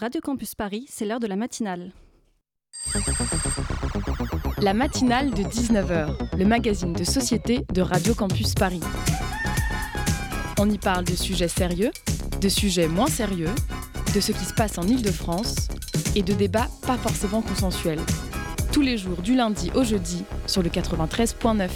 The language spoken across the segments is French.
Radio Campus Paris, c'est l'heure de la matinale. La matinale de 19h, le magazine de société de Radio Campus Paris. On y parle de sujets sérieux, de sujets moins sérieux, de ce qui se passe en Ile-de-France et de débats pas forcément consensuels. Tous les jours du lundi au jeudi sur le 93.9.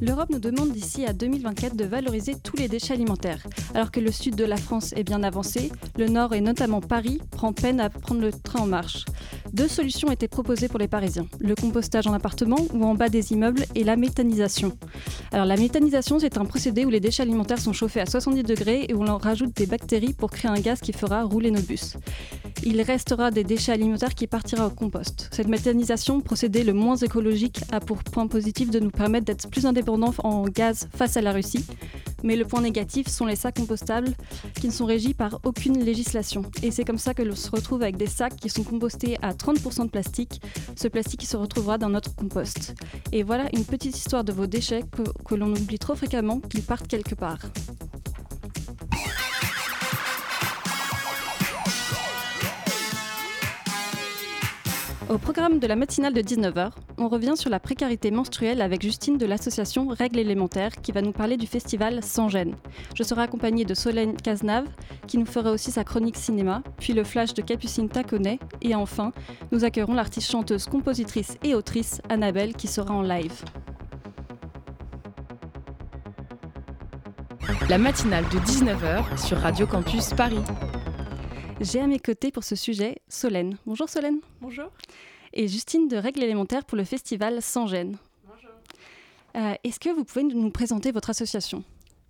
L'Europe nous demande d'ici à 2024 de valoriser tous les déchets alimentaires. Alors que le sud de la France est bien avancé, le nord et notamment Paris prend peine à prendre le train en marche. Deux solutions étaient proposées pour les Parisiens le compostage en appartement ou en bas des immeubles et la méthanisation. Alors la méthanisation, c'est un procédé où les déchets alimentaires sont chauffés à 70 degrés et où l'on rajoute des bactéries pour créer un gaz qui fera rouler nos bus. Il restera des déchets alimentaires qui partira au compost. Cette méthanisation, procédé le moins écologique, a pour point positif de nous permettre d'être plus indépendants en gaz face à la Russie. Mais le point négatif sont les sacs compostables qui ne sont régis par aucune législation. Et c'est comme ça que l'on se retrouve avec des sacs qui sont compostés à 30% de plastique. Ce plastique qui se retrouvera dans notre compost. Et voilà une petite histoire de vos déchets que, que l'on oublie trop fréquemment qu'ils partent quelque part. Au programme de la matinale de 19h, on revient sur la précarité menstruelle avec Justine de l'association Règles élémentaires qui va nous parler du festival Sans gêne. Je serai accompagnée de Solène Cazenave qui nous fera aussi sa chronique cinéma, puis le flash de Capucine Taconnet et enfin, nous accueillerons l'artiste chanteuse, compositrice et autrice Annabelle qui sera en live. La matinale de 19h sur Radio Campus Paris. J'ai à mes côtés pour ce sujet Solène. Bonjour Solène. Bonjour. Et Justine de Règles élémentaires pour le festival Sans gêne. Bonjour. Euh, Est-ce que vous pouvez nous présenter votre association?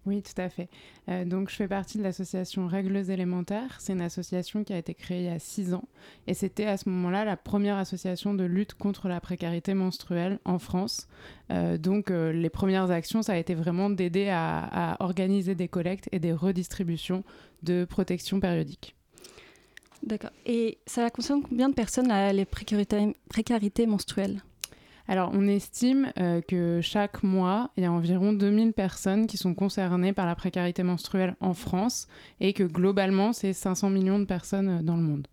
Oui, tout à fait. Euh, donc, je fais partie de l'association Règles élémentaires. C'est une association qui a été créée il y a six ans. Et c'était à ce moment-là la première association de lutte contre la précarité menstruelle en France. Euh, donc, euh, les premières actions, ça a été vraiment d'aider à, à organiser des collectes et des redistributions de protection périodique. D'accord. Et ça concerne combien de personnes là, les précarités, précarités menstruelles? Alors, on estime euh, que chaque mois, il y a environ 2000 personnes qui sont concernées par la précarité menstruelle en France et que globalement, c'est 500 millions de personnes euh, dans le monde.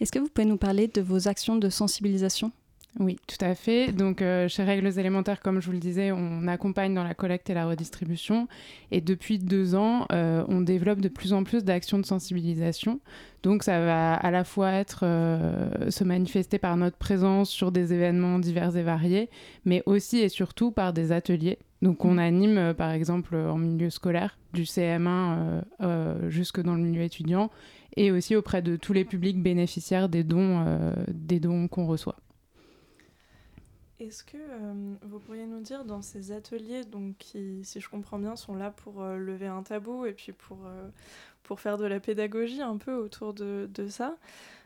Est-ce que vous pouvez nous parler de vos actions de sensibilisation? Oui, tout à fait. Donc, euh, chez Règles élémentaires, comme je vous le disais, on accompagne dans la collecte et la redistribution. Et depuis deux ans, euh, on développe de plus en plus d'actions de sensibilisation. Donc, ça va à la fois être euh, se manifester par notre présence sur des événements divers et variés, mais aussi et surtout par des ateliers. Donc, on anime, euh, par exemple, en milieu scolaire, du CM1 euh, euh, jusque dans le milieu étudiant, et aussi auprès de tous les publics bénéficiaires des dons, des dons qu'on reçoit. Est-ce que euh, vous pourriez nous dire dans ces ateliers, donc qui, si je comprends bien, sont là pour euh, lever un tabou et puis pour, euh, pour faire de la pédagogie un peu autour de, de ça,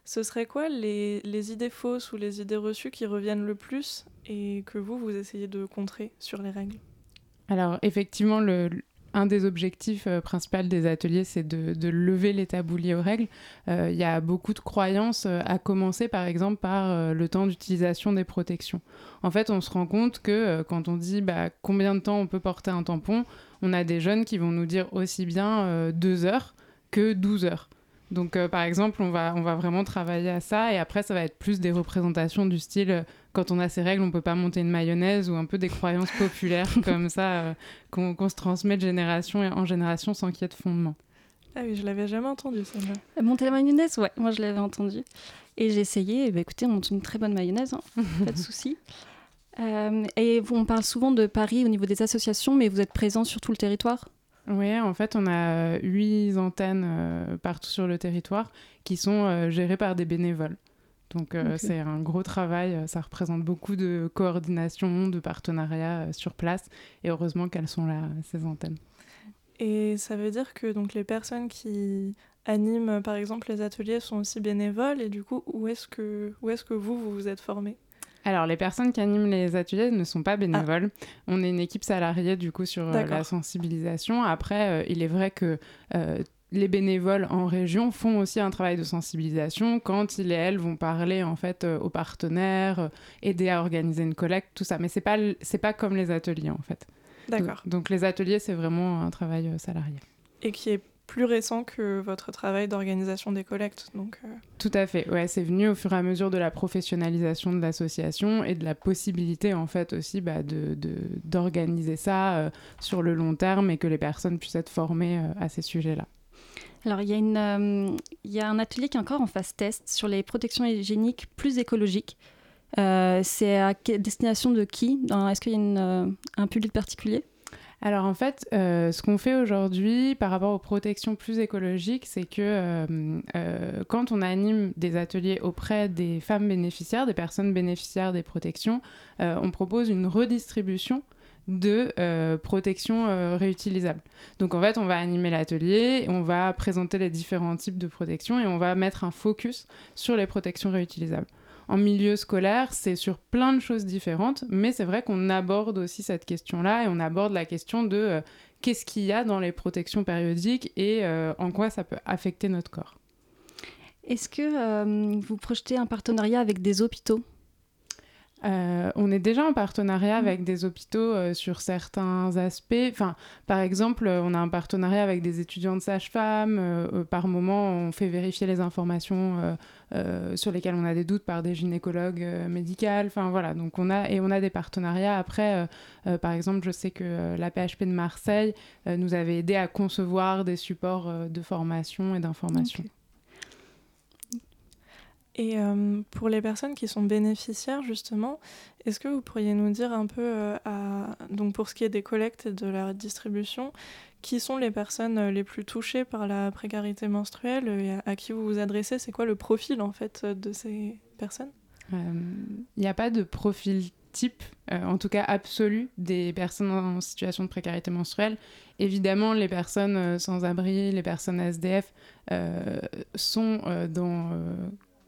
ce serait quoi les, les idées fausses ou les idées reçues qui reviennent le plus et que vous, vous essayez de contrer sur les règles? Alors, effectivement, le, un des objectifs euh, principaux des ateliers, c'est de, lever les tabous liés aux règles. Euh, Il y a beaucoup de croyances, euh, à commencer par exemple par le temps d'utilisation des protections. En fait, on se rend compte que quand on dit bah, combien de temps on peut porter un tampon, on a des jeunes qui vont nous dire aussi bien euh, deux heures que 12 heures. Donc, euh, par exemple, on va, on va vraiment travailler à ça. Et après, ça va être plus des représentations du style euh, quand on a ces règles, on peut pas monter une mayonnaise ou un peu des croyances populaires comme ça euh, qu'on qu'on se transmet de génération en génération sans qu'il y ait de fondement. Ah oui, je l'avais jamais entendu celle-là. Euh, Monter la mayonnaise Ouais, moi je l'avais entendu. Et j'ai essayé, et bah, écoutez, on monte une très bonne mayonnaise, hein, pas de souci. Euh, et vous- on parle souvent de Paris au niveau des associations, mais vous êtes présent sur tout le territoire? Oui, en fait, on a huit antennes euh, partout sur le territoire qui sont euh, gérées par des bénévoles. Donc, euh, c'est un gros travail. Ça représente beaucoup de coordination, de partenariat sur place. Et heureusement qu'elles sont là, ces antennes. Et ça veut dire que donc les personnes qui animent par exemple les ateliers sont aussi bénévoles et du coup où est-ce que où est-ce que vous vous vous êtes formé Alors, les personnes qui animent les ateliers ne sont pas bénévoles. On est une équipe salariée, du coup, sur euh, la sensibilisation. Après, euh, il est vrai que euh, les bénévoles en région font aussi un travail de sensibilisation quand ils et elles vont parler, en fait, aux partenaires, aider à organiser une collecte, tout ça. Mais c'est pas, c'est pas comme les ateliers, en fait. D'accord. Donc, donc les ateliers, c'est vraiment un travail salarié. Et qui est plus récent que votre travail d'organisation des collectes. Donc, euh. Tout à fait, ouais, c'est venu au fur et à mesure de la professionnalisation de l'association et de la possibilité en fait aussi bah, d'organiser de, ça euh, sur le long terme et que les personnes puissent être formées euh, à ces sujets-là. Alors, il y, a une, il y a un atelier qui est encore en phase test sur les protections hygiéniques plus écologiques. c'est à destination de qui? Est-ce qu'il y a un public particulier? Alors en fait, euh, ce qu'on fait aujourd'hui par rapport aux protections plus écologiques, c'est que euh, euh, quand on anime des ateliers auprès des femmes bénéficiaires, des personnes bénéficiaires des protections, on propose une redistribution de protections réutilisables. Donc en fait, on va animer l'atelier, on va présenter les différents types de protections et on va mettre un focus sur les protections réutilisables en milieu scolaire, c'est sur plein de choses différentes, mais c'est vrai qu'on aborde aussi cette question-là et on aborde la question de euh, qu'est-ce qu'il y a dans les protections périodiques et euh, en quoi ça peut affecter notre corps. Est-ce que euh, vous projetez un partenariat avec des hôpitaux? Euh, on est déjà en partenariat avec des hôpitaux euh, sur certains aspects. Enfin, par exemple, on a un partenariat avec des étudiants de sage-femme. Euh, par moment, on fait vérifier les informations sur lesquelles on a des doutes par des gynécologues médicaux. Enfin, voilà. Donc, on a, et on a des partenariats. Après, par exemple, je sais que la PHP de Marseille nous avait aidé à concevoir des supports de formation et d'information. Et euh, pour les personnes qui sont bénéficiaires, justement, est-ce que vous pourriez nous dire un peu, euh, donc pour ce qui est des collectes et de la distribution, qui sont les personnes euh, les plus touchées par la précarité menstruelle et à, qui vous vous adressez? C'est quoi le profil, en fait, de ces personnes? Il n'y a pas de profil type, en tout cas absolu, des personnes en situation de précarité menstruelle. Évidemment, les personnes sans abri, les personnes SDF sont dans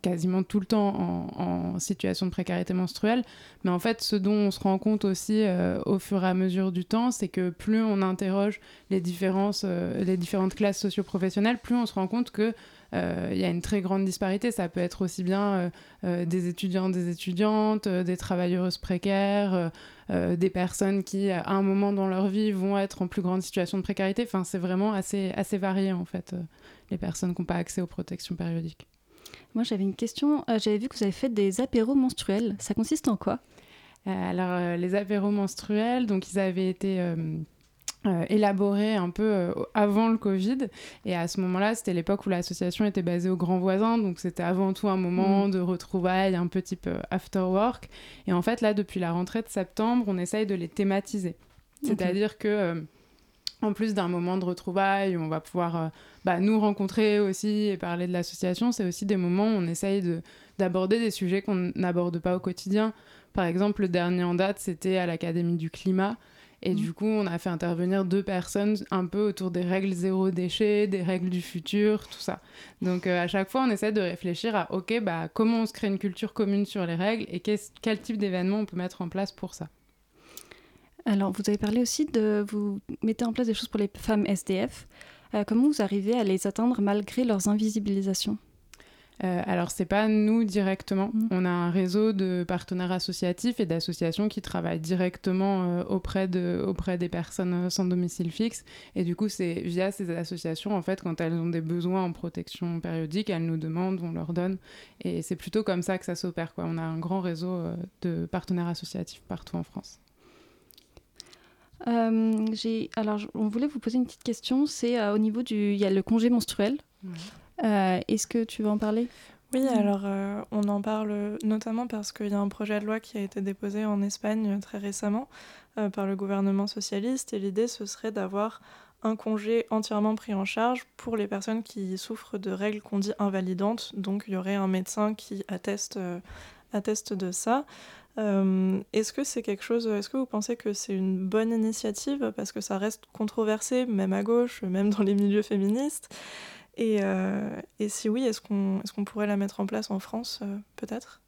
quasiment tout le temps en, situation de précarité menstruelle. Mais en fait, ce dont on se rend compte aussi euh, au fur et à mesure du temps, c'est que plus on interroge les, différences, euh, les différentes classes socioprofessionnelles, plus on se rend compte que euh, il y a une très grande disparité. Ça peut être aussi bien des étudiants, des étudiantes, des travailleuses précaires, des personnes qui, à un moment dans leur vie, vont être en plus grande situation de précarité. Enfin, c'est vraiment assez, assez varié, en fait, les personnes qui n'ont pas accès aux protections périodiques. Moi, j'avais une question. Euh, j'avais vu que vous avez fait des apéros menstruels. Ça consiste en quoi? Euh, Alors, euh, les apéros menstruels, donc ils avaient été élaborés un peu avant le Covid. Et à ce moment-là, c'était l'époque où l'association était basée au Grand Voisin. Donc, c'était avant tout un moment mmh. de retrouvailles, un peu type after work. Et en fait, là, depuis la rentrée de septembre, on essaye de les thématiser. C'est-à-dire que en plus d'un moment de retrouvailles où on va pouvoir euh, bah, nous rencontrer aussi et parler de l'association, c'est aussi des moments où on essaye d'aborder des sujets qu'on n'aborde pas au quotidien. Par exemple, le dernier en date, c'était à l'Académie du climat. Et mmh. du coup, on a fait intervenir deux personnes un peu autour des règles zéro déchet, des règles du futur, tout ça. Donc euh, à chaque fois, on essaie de réfléchir à, OK, bah, comment on se crée une culture commune sur les règles et quel type d'événement on peut mettre en place pour ça. Alors, vous avez parlé aussi de vous mettez en place des choses pour les femmes SDF. Euh, comment vous arrivez à les atteindre malgré leurs invisibilisations? Euh, alors, c'est pas nous directement. Mm. On a un réseau de partenaires associatifs et d'associations qui travaillent directement euh, auprès, de, auprès des personnes euh, sans domicile fixe. Et du coup, c'est via ces associations, en fait, quand elles ont des besoins en protection périodique, elles nous demandent, on leur donne. Et c'est plutôt comme ça que ça s'opère. On a un grand réseau de partenaires associatifs partout en France. Euh, alors, on voulait vous poser une petite question. C'est euh, au niveau du, il y a le congé menstruel. Euh, est-ce que tu veux en parler? Oui, alors on en parle notamment parce qu'il y a un projet de loi qui a été déposé en Espagne très récemment par le gouvernement socialiste et l'idée ce serait d'avoir un congé entièrement pris en charge pour les personnes qui souffrent de règles qu'on dit invalidantes. Donc il y aurait un médecin qui atteste, atteste de ça. Euh, est-ce que c'est quelque chose, est-ce que vous pensez que c'est une bonne initiative parce que ça reste controversé, même à gauche, même dans les milieux féministes? Et, euh, si oui, est-ce qu'on pourrait la mettre en place en France, euh, peut-être?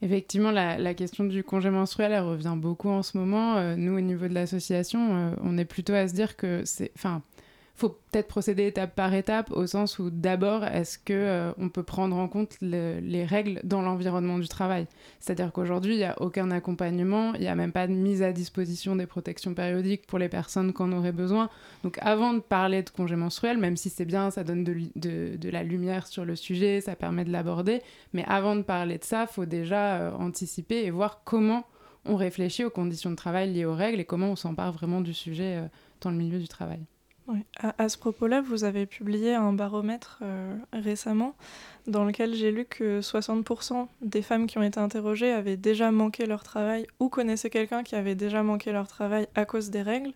Effectivement, la, la, question du congé menstruel, elle revient beaucoup en ce moment. nous, au niveau de l'association, on est plutôt à se dire que c'est... Enfin, faut peut-être procéder étape par étape au sens où d'abord est-ce que euh, on peut prendre en compte les règles dans l'environnement du travail? C'est-à-dire qu'aujourd'hui il n'y a aucun accompagnement il n'y a même pas de mise à disposition des protections périodiques pour les personnes qui en auraient besoin. Donc avant de parler de congé menstruel même si c'est bien ça donne de, la lumière sur le sujet ça permet de l'aborder mais avant de parler de ça faut déjà euh, anticiper et voir comment on réfléchit aux conditions de travail liées aux règles et comment on s'empare vraiment du sujet euh, dans le milieu du travail à, ce propos-là, vous avez publié un baromètre euh, récemment dans lequel j'ai lu que 60% des femmes qui ont été interrogées avaient déjà manqué leur travail ou connaissaient quelqu'un qui avait déjà manqué leur travail à cause des règles.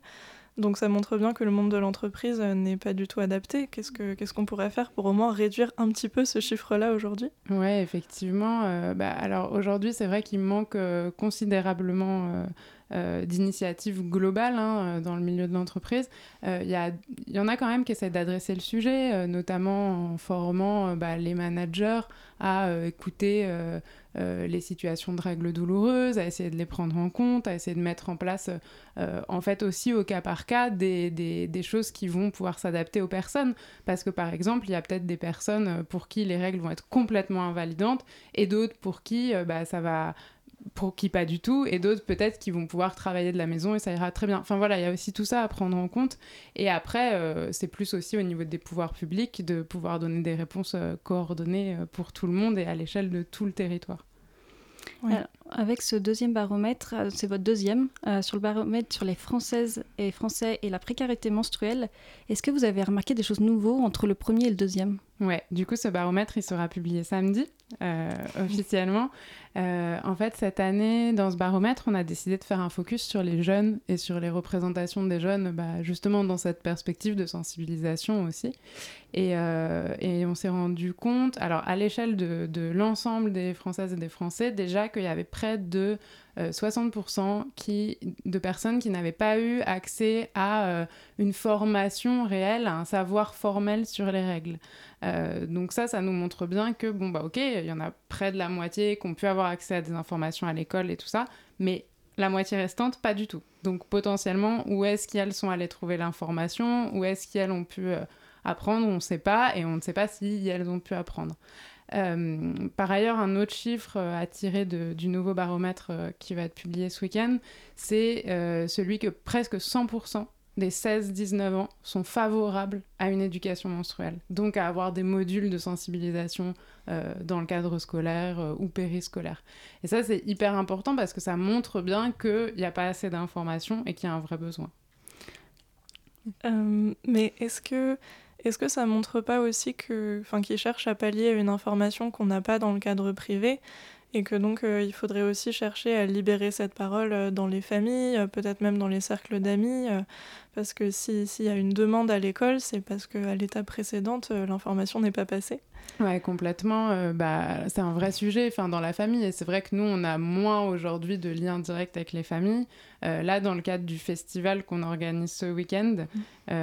Donc ça montre bien que le monde de l'entreprise euh, n'est pas du tout adapté. Qu'est-ce qu'on pourrait faire pour au moins réduire un petit peu ce chiffre-là aujourd'hui? Oui, effectivement. Euh, bah, alors aujourd'hui, c'est vrai qu'il manque considérablement d'initiatives globales hein, euh, dans le milieu de l'entreprise. Il euh, y, y, en a quand même qui essaient d'adresser le sujet, notamment en formant bah, les managers à écouter les situations de règles douloureuses, à essayer de les prendre en compte, à essayer de mettre en place, en fait aussi au cas par cas, des, des, des choses qui vont pouvoir s'adapter aux personnes. Parce que par exemple, il y a peut-être des personnes pour qui les règles vont être complètement invalidantes et d'autres pour qui bah, ça va pour qui pas du tout, et d'autres peut-être qui vont pouvoir travailler de la maison et ça ira très bien. Enfin voilà, il y a aussi tout ça à prendre en compte. Et après, euh, c'est plus aussi au niveau des pouvoirs publics de pouvoir donner des réponses euh, coordonnées euh, pour tout le monde et à l'échelle de tout le territoire. avec ce deuxième baromètre, c'est votre deuxième, sur le baromètre sur les Françaises et Français et la précarité menstruelle, est-ce que vous avez remarqué des choses nouvelles entre le premier et le deuxième? Ouais, du coup, ce baromètre, il sera publié samedi, officiellement. Euh, en fait, cette année, dans ce baromètre, on a décidé de faire un focus sur les jeunes et sur les représentations des jeunes, bah, justement dans cette perspective de sensibilisation aussi. Et, euh, et on s'est rendu compte, alors à l'échelle de, de l'ensemble des Françaises et des Français, déjà qu'il y avait près de 60% euh, qui, de personnes qui n'avaient pas eu accès à euh, une formation réelle, à un savoir formel sur les règles. Euh, donc ça, ça nous montre bien que, bon, bah ok, il y en a près de la moitié qui ont pu avoir accès à des informations à l'école et tout ça, mais la moitié restante, pas du tout. Donc potentiellement, où est-ce qu'elles sont allées trouver l'information? Où est-ce qu'elles ont pu apprendre? On ne sait pas, et on ne sait pas si elles ont pu apprendre. Euh, par ailleurs, un autre chiffre euh, à tirer du nouveau baromètre euh, qui va être publié ce week-end, c'est celui que presque 100% des 16-19 ans sont favorables à une éducation menstruelle, donc à avoir des modules de sensibilisation dans le cadre scolaire ou périscolaire. Et ça, c'est hyper important parce que ça montre bien qu'il n'y a pas assez d'informations et qu'il y a un vrai besoin. mais est-ce que est-ce que ça montre pas aussi que, enfin, qu'ils cherchent à pallier une information qu'on n'a pas dans le cadre privé et que donc euh, il faudrait aussi chercher à libérer cette parole euh, dans les familles, euh, peut-être même dans les cercles d'amis, parce que s'il y a une demande à l'école, c'est parce qu'à l'étape précédente, l'information n'est pas passée. Ouais, complètement. bah, c'est un vrai sujet enfin, dans la famille, et c'est vrai que nous, on a moins aujourd'hui de liens directs avec les familles. là, dans le cadre du festival qu'on organise ce week-end, mmh.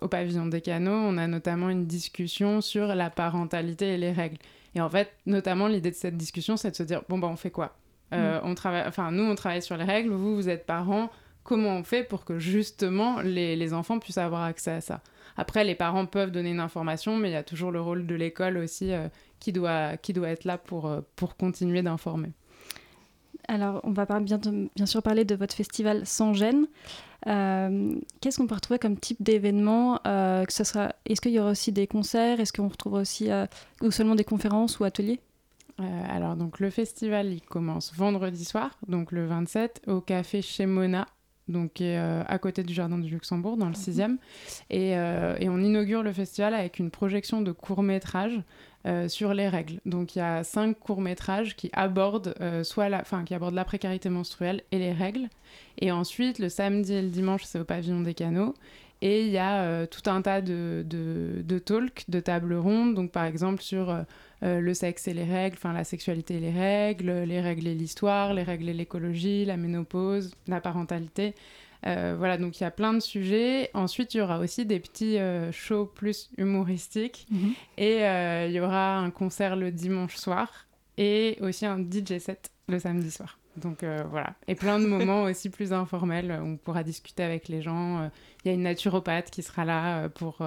au pavillon des canaux, on a notamment une discussion sur la parentalité et les règles. Et en fait, notamment, l'idée de cette discussion, c'est de se dire bon, bah, on fait quoi? Euh, mm. on travaille, enfin, Nous, on travaille sur les règles, vous, vous êtes parents. Comment on fait pour que justement les, les enfants puissent avoir accès à ça? Après, les parents peuvent donner une information, mais il y a toujours le rôle de l'école aussi euh, qui, doit, qui doit être là pour, euh, pour continuer d'informer. Alors, on va bien, bien sûr parler de votre festival Sans gêne. Euh, qu'est-ce qu'on peut retrouver comme type d'événement euh, Est-ce qu'il y aura aussi des concerts Est-ce qu'on retrouvera aussi euh, ou seulement des conférences ou ateliers? Alors donc le festival il commence vendredi soir, donc le 27 au café chez Mona, donc à côté du jardin du Luxembourg dans le 6e mhm. et, et, on inaugure le festival avec une projection de court métrage euh, sur les règles. Donc il y a cinq courts-métrages qui abordent euh, soit la, fin, qui abordent la précarité menstruelle et les règles. Et ensuite, le samedi et le dimanche, c'est au pavillon des canaux. Et il y a euh, tout un tas de, de, de talks, de tables rondes, donc par exemple sur le sexe et les règles, enfin la sexualité et les règles, les règles et l'histoire, les règles et l'écologie, la ménopause, la parentalité. Euh, voilà, donc il y a plein de sujets. Ensuite, il y aura aussi des petits euh, shows plus humoristiques. Mhm. Et euh, il y aura un concert le dimanche soir et aussi un DJ set le samedi soir. Donc voilà. Et plein de moments aussi plus informels où on pourra discuter avec les gens. Il y a une naturopathe qui sera là pour,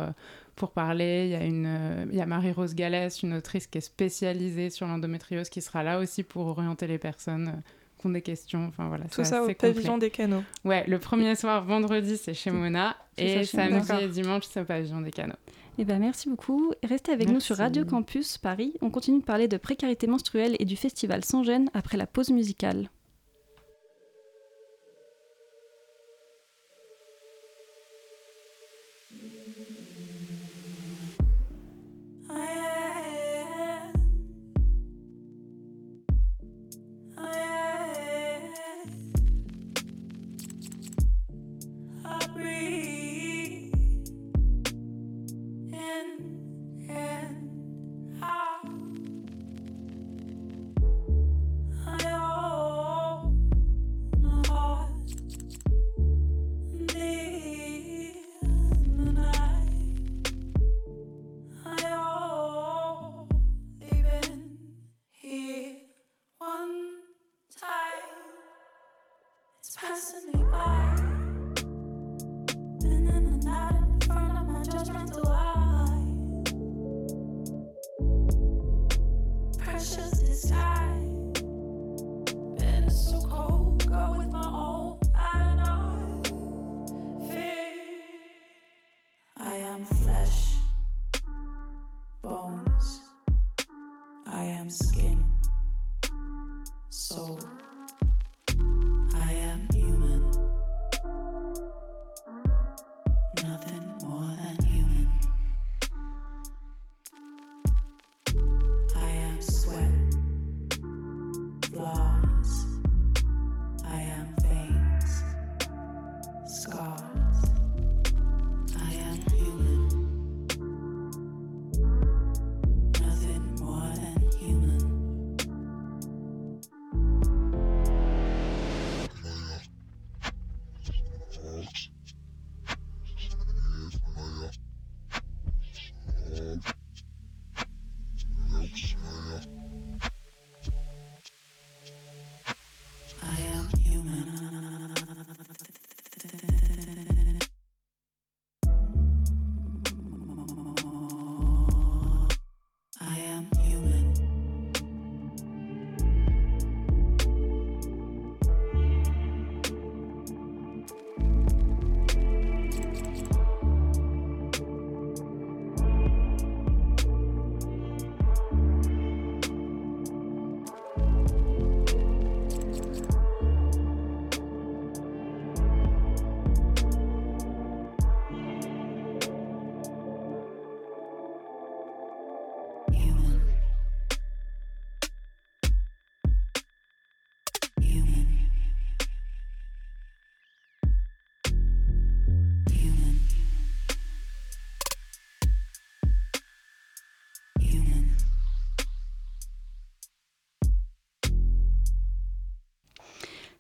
pour parler. Il y a, une, il y a Marie-Rose Gallès, une autrice qui est spécialisée sur l'endométriose, qui sera là aussi pour orienter les personnes des questions. Enfin, voilà, Tout ça au pavillon des canaux. Ouais, le premier soir, vendredi, c'est chez Mona. Et samedi et dimanche, c'est au pavillon des canaux. Eh ben, merci beaucoup. Restez avec nous sur Radio Campus Paris. On continue de parler de précarité menstruelle et du festival Sans Gêne après la pause musicale. soul.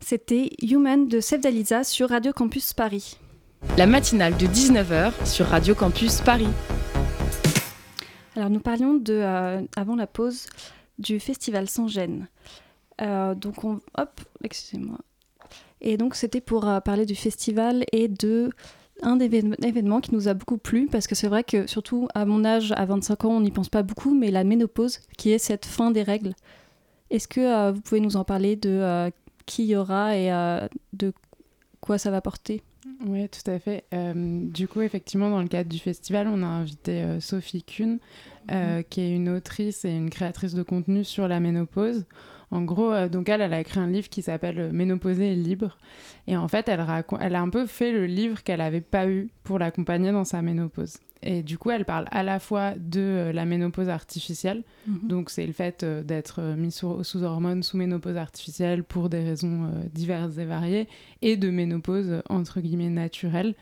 C'était Human de Sevdaliza sur Radio Campus Paris. La matinale de 19h sur Radio Campus Paris. Alors nous parlions de, euh, avant la pause du festival Sans Gêne. Euh, donc on... Hop, excusez-moi. Et donc c'était pour euh, parler du festival et de un événement qui nous a beaucoup plu parce que c'est vrai que surtout à mon âge, à 25 ans, on n'y pense pas beaucoup, mais la ménopause qui est cette fin des règles. Est-ce que vous pouvez nous en parler de qui y aura et euh, de quoi ça va porter. Oui, tout à fait. Euh, du coup, effectivement, dans le cadre du festival, on a invité euh, Sophie Kuhn, mhm. qui est une autrice et une créatrice de contenu sur la ménopause. En gros, donc elle, elle a écrit un livre qui s'appelle Ménopausée et libre. Et en fait, elle, elle a un peu fait le livre qu'elle n'avait pas eu pour l'accompagner dans sa ménopause. Et du coup, elle parle à la fois de euh, la ménopause artificielle, mhm. donc c'est le fait euh, d'être euh, mis sous, hormones, sous ménopause artificielle pour des raisons diverses et variées, et de ménopause entre guillemets naturelle.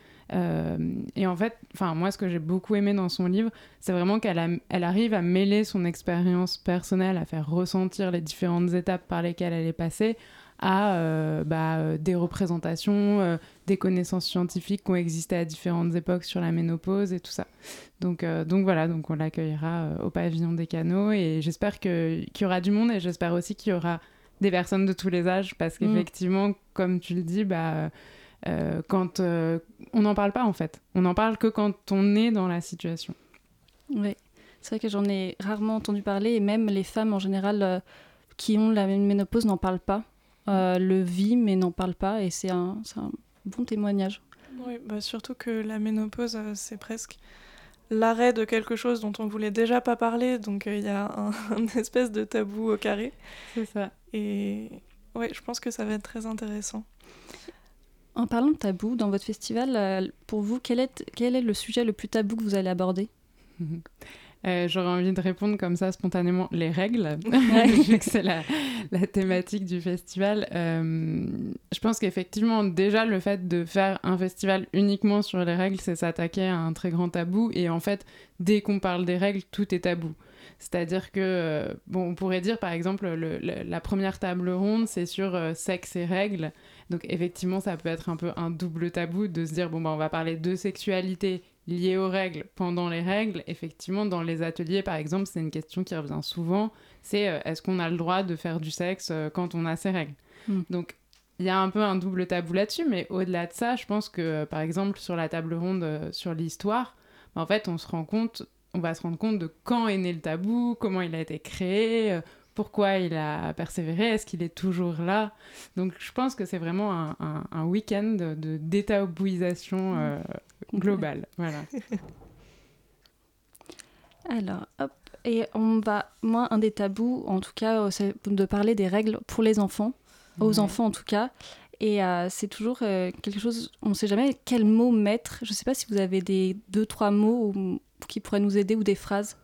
et en fait, enfin moi, ce que j'ai beaucoup aimé dans son livre, c'est vraiment qu'elle elle arrive à mêler son expérience personnelle, à faire ressentir les différentes étapes par lesquelles elle est passée, à euh, bah, euh, des représentations, euh, des connaissances scientifiques qui ont existé à différentes époques sur la ménopause et tout ça. Donc, donc voilà, donc on l'accueillera au pavillon des canaux et j'espère qu'il y aura du monde et j'espère aussi qu'il y aura des personnes de tous les âges, parce Mm. qu'effectivement, comme tu le dis, bah, quand on n'en parle pas en fait, on n'en parle que quand on est dans la situation. Oui, c'est vrai que j'en ai rarement entendu parler et même les femmes en général qui ont la ménopause n'en parlent pas. Euh, le vit mais n'en parlent pas et c'est un, un bon témoignage. Oui, bah surtout que la ménopause, euh, c'est presque l'arrêt de quelque chose dont on voulait déjà pas parler, donc euh, il y a un, un espèce de tabou au carré. C'est ça. Et ouais, je pense que ça va être très intéressant. En parlant de tabou, dans votre festival, euh, pour vous, quel est, quel est le sujet le plus tabou que vous allez aborder? Euh, J'aurais envie de répondre comme ça spontanément les règles, vu que c'est la, la thématique du festival. Euh, je pense qu'effectivement, déjà, le fait de faire un festival uniquement sur les règles, c'est s'attaquer à un très grand tabou. Et en fait, dès qu'on parle des règles, tout est tabou. C'est-à-dire que, euh, bon, on pourrait dire par exemple, le- le- la première table ronde, c'est sur euh, sexe et règles. Donc effectivement, ça peut être un peu un double tabou de se dire, bon, bah, on va parler de sexualité liée aux règles pendant les règles. Effectivement, dans les ateliers, par exemple, c'est une question qui revient souvent, c'est euh, est-ce qu'on a le droit de faire du sexe euh, quand on a ses règles Mm. Donc il y a un peu un double tabou là-dessus, mais au-delà de ça, je pense que, euh, par exemple, sur la table ronde sur l'histoire, bah, en fait, on se rend compte, on va se rendre compte de quand est né le tabou, comment il a été créé, pourquoi il a persévéré, est-ce qu'il est toujours là? Donc, je pense que c'est vraiment un, un- un week-end de, détabouisation euh, globale. Voilà. Alors, hop. Et on va, moi, un des tabous, en tout cas, euh, c'est de parler des règles pour les enfants, aux Ouais. enfants en tout cas. Et euh, c'est toujours euh, quelque chose, on ne sait jamais quel mot mettre. Je ne sais pas si vous avez des deux, trois mots ou- qui pourraient nous aider ou des phrases.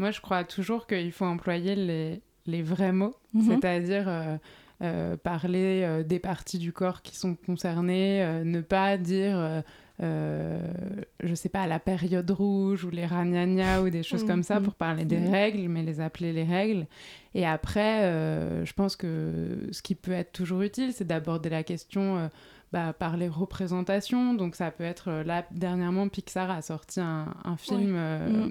Moi, je crois toujours qu'il faut employer les, les vrais mots, Mhm. c'est-à-dire euh, euh, parler euh, des parties du corps qui sont concernées, ne pas dire, je sais pas, la période rouge ou les ragnagnas ou des choses Mhm. comme ça pour parler des Mhm. règles, mais les appeler les règles. Et après, je pense que ce qui peut être toujours utile, c'est d'aborder la question. bah, par les représentations, donc ça peut être là dernièrement Pixar a sorti un, un film euh, Mhm.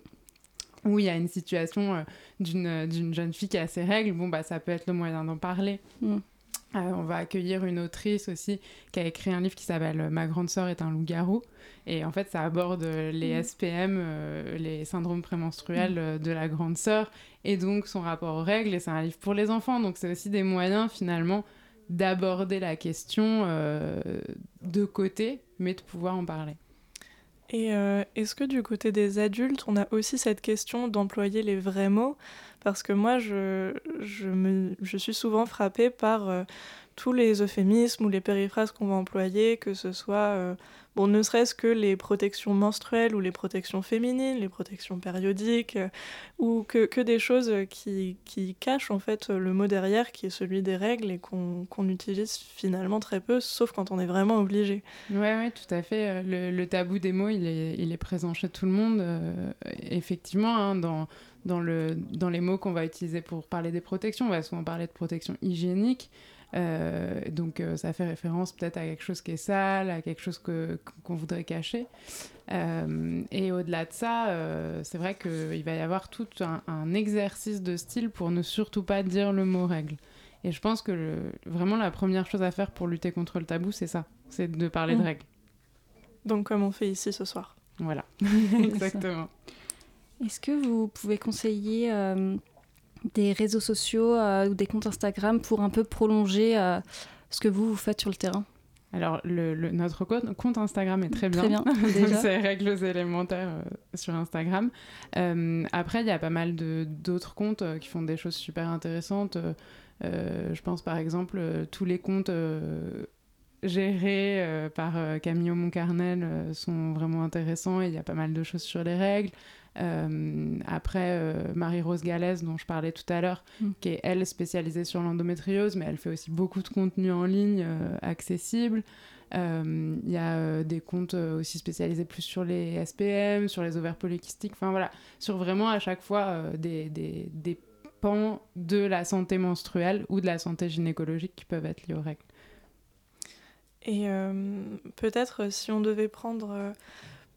Où il y a une situation euh, d'une d'une jeune fille qui a ses règles, bon, bah, ça peut être le moyen d'en parler. Mm. Euh, on va accueillir une autrice aussi qui a écrit un livre qui s'appelle Ma grande sœur est un loup-garou. Et en fait, ça aborde euh, les Mm. SPM, euh, les syndromes prémenstruels euh, de la grande sœur, et donc son rapport aux règles. Et c'est un livre pour les enfants, donc c'est aussi des moyens finalement d'aborder la question euh, de côté, mais de pouvoir en parler. Et euh, est-ce que du côté des adultes, on a aussi cette question d'employer les vrais mots? Parce que moi, je, je, me, je suis souvent frappée par euh, tous les euphémismes ou les périphrases qu'on va employer, que ce soit, euh, bon, ne serait-ce que les protections menstruelles ou les protections féminines, les protections périodiques, euh, ou que, que des choses qui, qui cachent en fait le mot derrière, qui est celui des règles, et qu'on utilise finalement très peu, sauf quand on est vraiment obligé. Ouais, ouais, tout à fait. Euh, Le, le tabou des mots, il est, il est présent chez tout le monde. euh, effectivement, hein, dans, dans, le, dans les mots qu'on va utiliser pour parler des protections, on va souvent parler de protection hygiénique. Euh, donc, euh, ça fait référence peut-être à quelque chose qui est sale, à quelque chose que- qu'on voudrait cacher. Euh, et au-delà de ça, euh, c'est vrai qu'il va y avoir tout un, un exercice de style pour ne surtout pas dire le mot règle. Et je pense que le- vraiment la première chose à faire pour lutter contre le tabou, c'est ça, c'est de parler de Mm. règles. Donc comme on fait ici ce soir. Voilà, exactement. Est-ce que vous pouvez conseiller euh, des réseaux sociaux euh, ou des comptes Instagram pour un peu prolonger euh, ce que vous, vous faites sur le terrain Alors, le, le- notre compte, Instagram est très bien. Très bien, c'est règles élémentaires euh, sur Instagram. Euh, après, il y a pas mal de- d'autres comptes euh, qui font des choses super intéressantes. Je pense par exemple tous les comptes gérés par Camille Moncarnel euh, sont vraiment intéressants et il y a pas mal de choses sur les règles. Euh, après, euh, Marie-Rose Galès, dont je parlais tout à l'heure, Mm. qui est elle spécialisée sur l'endométriose, mais elle fait aussi beaucoup de contenu en ligne euh, accessible. Il y a des comptes aussi spécialisés plus sur les SPM, sur les ovaires polykystiques, enfin voilà, sur vraiment à chaque fois des, des, des pans de la santé menstruelle ou de la santé gynécologique qui peuvent être liés aux règles. Et euh, peut-être si on devait prendre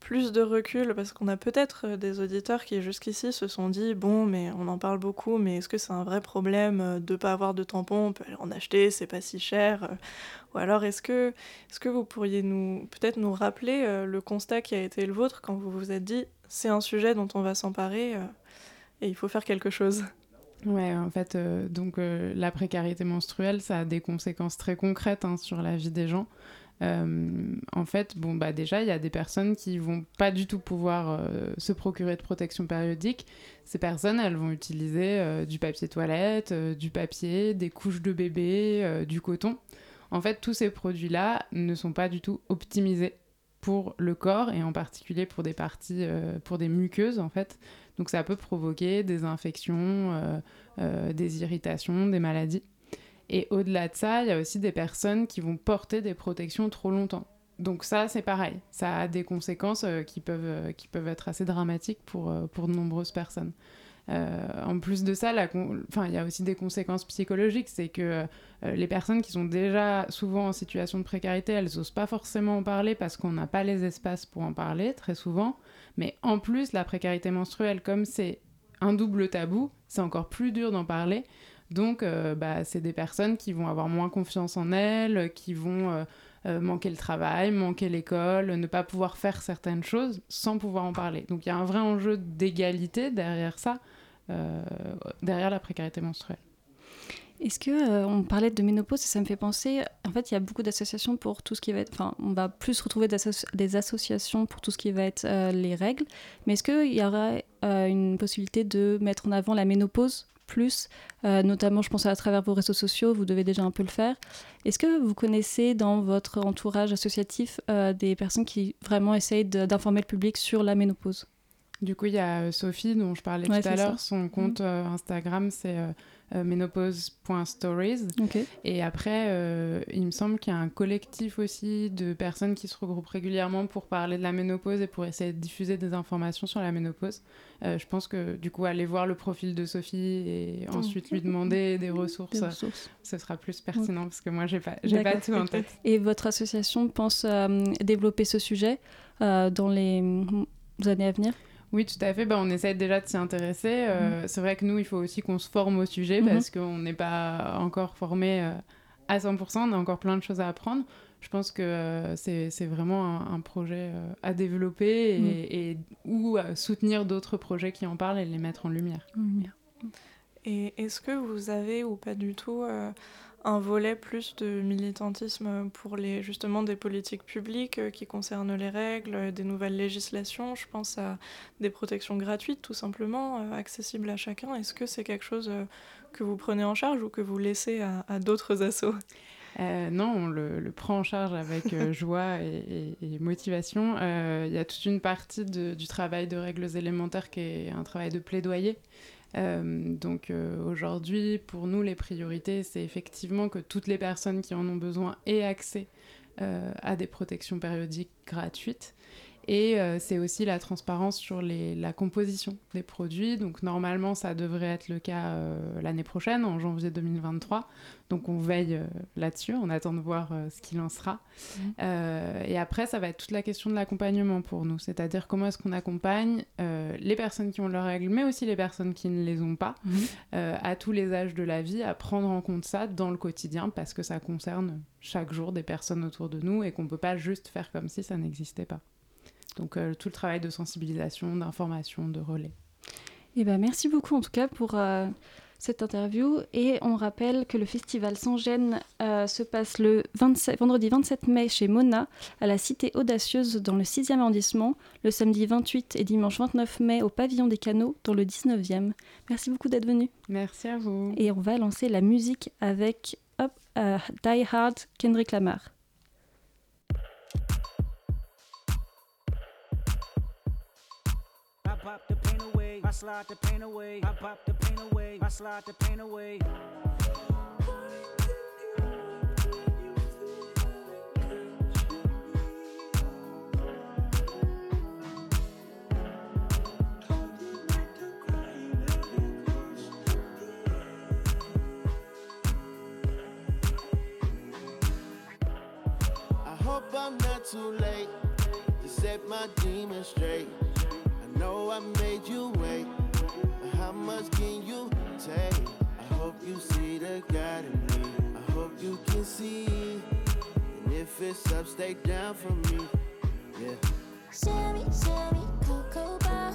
plus de recul parce qu'on a peut-être euh, des auditeurs qui jusqu'ici se sont dit bon mais on en parle beaucoup mais est-ce que c'est un vrai problème euh, de pas avoir de tampons on peut en acheter c'est pas si cher euh. ou alors est-ce que est-ce que vous pourriez nous peut-être nous rappeler le constat qui a été le vôtre quand vous vous êtes dit c'est un sujet dont on va s'emparer et il faut faire quelque chose? Ouais, en fait, donc la précarité menstruelle, ça a des conséquences très concrètes hein, sur la vie des gens. Euh, en fait, bon, bah déjà, il y a des personnes qui vont pas du tout pouvoir euh, se procurer de protection périodique. Ces personnes, elles vont utiliser euh, du papier toilette, du papier, des couches de bébé, du coton. En fait, tous ces produits-là ne sont pas du tout optimisés pour le corps et en particulier pour des parties, pour des muqueuses en fait. Donc ça peut provoquer des infections, des irritations, des maladies. Et au-delà de ça, il y a aussi des personnes qui vont porter des protections trop longtemps. Donc ça, c'est pareil. Ça a des conséquences euh, qui, peuvent, euh, qui peuvent être assez dramatiques pour, euh, pour de nombreuses personnes. en plus de ça, il y a aussi des conséquences psychologiques. C'est que les personnes qui sont déjà souvent en situation de précarité, elles n'osent pas forcément en parler parce qu'on n'a pas les espaces pour en parler, très souvent. Mais en plus, la précarité menstruelle, comme c'est un double tabou, c'est encore plus dur d'en parler. Donc, euh, bah, c'est des personnes qui vont avoir moins confiance en elles, qui vont euh, euh, manquer le travail, manquer l'école, ne pas pouvoir faire certaines choses sans pouvoir en parler. Donc, il y a un vrai enjeu d'égalité derrière ça, derrière la précarité menstruelle. Est-ce que on parlait de ménopause et ça me fait penser, en fait, il y a beaucoup d'associations pour tout ce qui va être, enfin, on va plus retrouver des, associations pour tout ce qui va être les règles, mais est-ce qu'il y aurait une possibilité de mettre en avant la ménopause? Plus, euh, notamment je pense à travers vos réseaux sociaux, vous devez déjà un peu le faire. Est-ce que vous connaissez dans votre entourage associatif euh, des personnes qui vraiment essayent d'informer le public sur la ménopause? Du coup, il y a euh, Sophie dont je parlais tout à l'heure, son compte mmh. Instagram c'est euh, menopause.stories. Et après, euh, il me semble qu'il y a un collectif aussi de personnes qui se regroupent régulièrement pour parler de la ménopause et pour essayer de diffuser des informations sur la ménopause. Euh, je pense que du coup, aller voir le profil de Sophie et ensuite lui demander des ressources, ce sera plus pertinent parce que moi, j'ai pas, j'ai pas tout en tête. Et votre association pense développer ce sujet dans les années à venir? Oui, tout à fait. Ben, on essaie déjà de s'y intéresser. Euh, mhm. C'est vrai que nous, il faut aussi qu'on se forme au sujet mhm. parce qu'on n'est pas encore formé euh, à 100%. On a encore plein de choses à apprendre. Je pense que euh, c'est vraiment un, projet à développer et, mhm. ou à soutenir d'autres projets qui en parlent et les mettre en lumière. Et est-ce que vous avez ou pas du tout un volet plus de militantisme pour les, justement des politiques publiques euh, qui concernent les règles, euh, des nouvelles législations. Je pense à des protections gratuites, tout simplement, euh, accessibles à chacun. Est-ce que c'est quelque chose que vous prenez en charge ou que vous laissez à, d'autres assos? Non, on le, prend en charge avec joie et, motivation. Il y a toute une partie du travail de règles élémentaires qui est un travail de plaidoyer. Euh, donc euh, aujourd'hui, pour nous, les priorités, c'est effectivement que toutes les personnes qui en ont besoin aient accès euh, à des protections périodiques gratuites. Et euh, c'est aussi la transparence sur les, la composition des produits. Donc normalement, ça devrait être le cas euh, l'année prochaine, en janvier 2023. Donc on veille euh, là-dessus, on attend de voir ce qu'il en sera. Mmh. et après, ça va être toute la question de l'accompagnement pour nous. C'est-à-dire comment est-ce qu'on accompagne les personnes qui ont leurs règles, mais aussi les personnes qui ne les ont pas, mmh. à tous les âges de la vie, à prendre en compte ça dans le quotidien, parce que ça concerne chaque jour des personnes autour de nous et qu'on ne peut pas juste faire comme si ça n'existait pas. Donc euh, tout le travail de sensibilisation, d'information, de relais. Eh ben, merci beaucoup en tout cas pour euh, cette interview. Et on rappelle que le festival Sans Gêne euh, se passe le vendredi 27 mai chez Mona, à la Cité Audacieuse dans le 6e arrondissement, le samedi 28 et dimanche 29 mai au Pavillon des Canaux dans le 19e. Merci beaucoup d'être venu. Merci à vous. Et on va lancer la musique avec Die Hard Kendrick Lamar. Pop the pain away. I slide the pain away. I pop the pain away. I slide the pain away. I hope I'm not too late. to set my demons straight. Know I made you wait, how much can you take? I hope you see the God in me. I hope you can see. And if it's up, stay down for me. Yeah. Shimmy, shimmy, cocoa bar,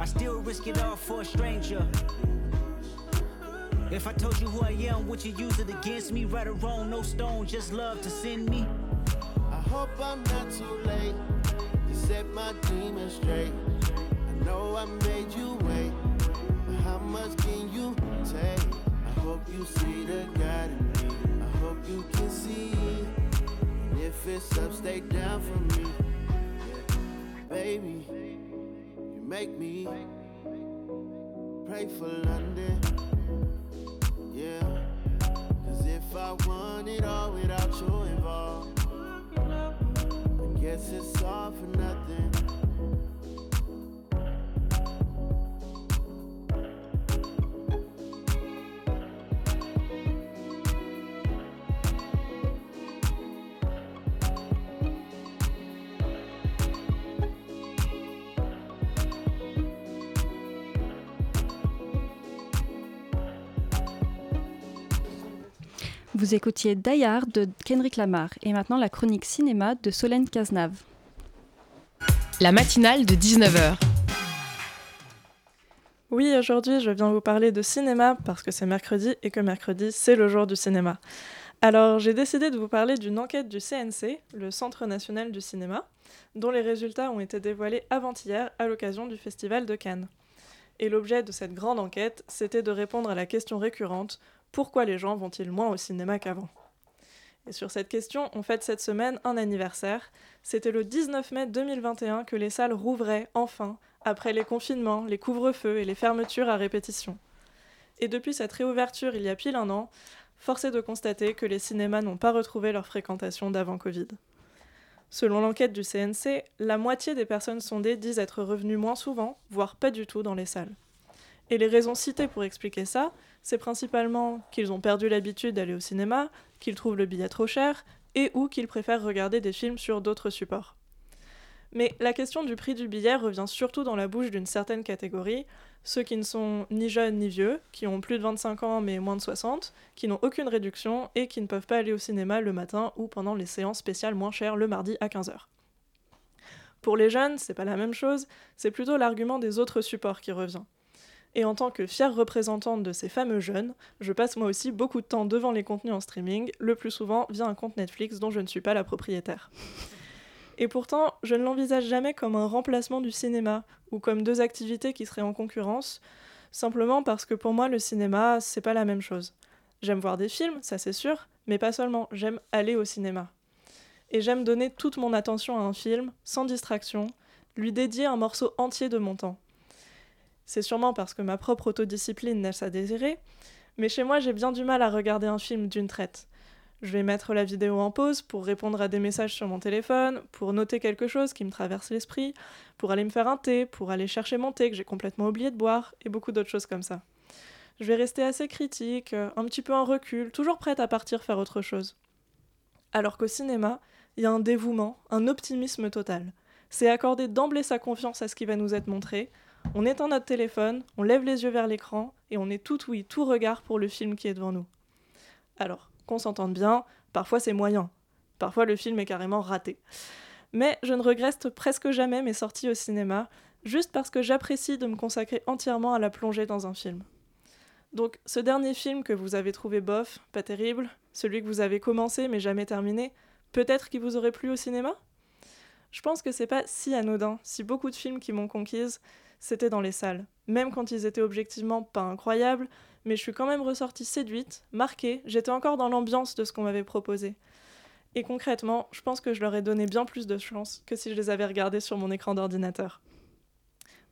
I still risk it all for a stranger. If I told you who I am, would you use it against me? Right or wrong, no stone, just love to send me. I hope I'm not too late to set my demons straight. I know I made you wait, but how much can you take? I hope you see the God in me. I hope you can see. And if it's up, stay down for me. Yeah. Baby, make me pray for London. Yeah. Cause if I want it all without you involved, I guess it's all for nothing. Vous écoutiez Die Hard de Kendrick Lamar et maintenant la chronique cinéma de Solène Cazenave. La matinale de 19h. Oui, aujourd'hui, je viens vous parler de cinéma parce que c'est mercredi et que mercredi, c'est le jour du cinéma. Alors, j'ai décidé de vous parler d'une enquête du CNC, le Centre national du cinéma, dont les résultats ont été dévoilés avant-hier à l'occasion du Festival de Cannes. Et l'objet de cette grande enquête, c'était de répondre à la question récurrente pourquoi les gens vont-ils moins au cinéma qu'avant? Et sur cette question, on fête cette semaine un anniversaire. C'était le 19 mai 2021 que les salles rouvraient enfin, après les confinements, les couvre-feux et les fermetures à répétition. Et depuis cette réouverture il y a pile un an, force est de constater que les cinémas n'ont pas retrouvé leur fréquentation d'avant Covid. Selon l'enquête du CNC, la moitié des personnes sondées disent être revenues moins souvent, voire pas du tout dans les salles. Et les raisons citées pour expliquer ça, c'est principalement qu'ils ont perdu l'habitude d'aller au cinéma, qu'ils trouvent le billet trop cher, et ou qu'ils préfèrent regarder des films sur d'autres supports. Mais la question du prix du billet revient surtout dans la bouche d'une certaine catégorie, ceux qui ne sont ni jeunes ni vieux, qui ont plus de 25 ans mais moins de 60, qui n'ont aucune réduction et qui ne peuvent pas aller au cinéma le matin ou pendant les séances spéciales moins chères le mardi à 15h. Pour les jeunes, c'est pas la même chose, c'est plutôt l'argument des autres supports qui revient. Et en tant que fière représentante de ces fameux jeunes, je passe moi aussi beaucoup de temps devant les contenus en streaming, le plus souvent via un compte Netflix dont je ne suis pas la propriétaire. Et pourtant, je ne l'envisage jamais comme un remplacement du cinéma ou comme deux activités qui seraient en concurrence, simplement parce que pour moi le cinéma, c'est pas la même chose. J'aime voir des films, ça c'est sûr, mais pas seulement, j'aime aller au cinéma. Et j'aime donner toute mon attention à un film, sans distraction, lui dédier un morceau entier de mon temps. C'est sûrement parce que ma propre autodiscipline laisse à désirer, mais chez moi j'ai bien du mal à regarder un film d'une traite. Je vais mettre la vidéo en pause pour répondre à des messages sur mon téléphone, pour noter quelque chose qui me traverse l'esprit, pour aller me faire un thé, pour aller chercher mon thé que j'ai complètement oublié de boire, et beaucoup d'autres choses comme ça. Je vais rester assez critique, un petit peu en recul, toujours prête à partir faire autre chose. Alors qu'au cinéma, il y a un dévouement, un optimisme total. C'est accorder d'emblée sa confiance à ce qui va nous être montré. On éteint notre téléphone, on lève les yeux vers l'écran et on est tout oui, tout regard pour le film qui est devant nous. Alors, qu'on s'entende bien, parfois c'est moyen. Parfois le film est carrément raté. Mais je ne regrette presque jamais mes sorties au cinéma, juste parce que j'apprécie de me consacrer entièrement à la plongée dans un film. Donc, ce dernier film que vous avez trouvé bof, pas terrible, celui que vous avez commencé mais jamais terminé, peut-être qu'il vous aurait plu au cinéma? Je pense que c'est pas si anodin si beaucoup de films qui m'ont conquise, c'était dans les salles. Même quand ils étaient objectivement pas incroyables, mais je suis quand même ressortie séduite, marquée, j'étais encore dans l'ambiance de ce qu'on m'avait proposé. Et concrètement, je pense que je leur ai donné bien plus de chance que si je les avais regardés sur mon écran d'ordinateur.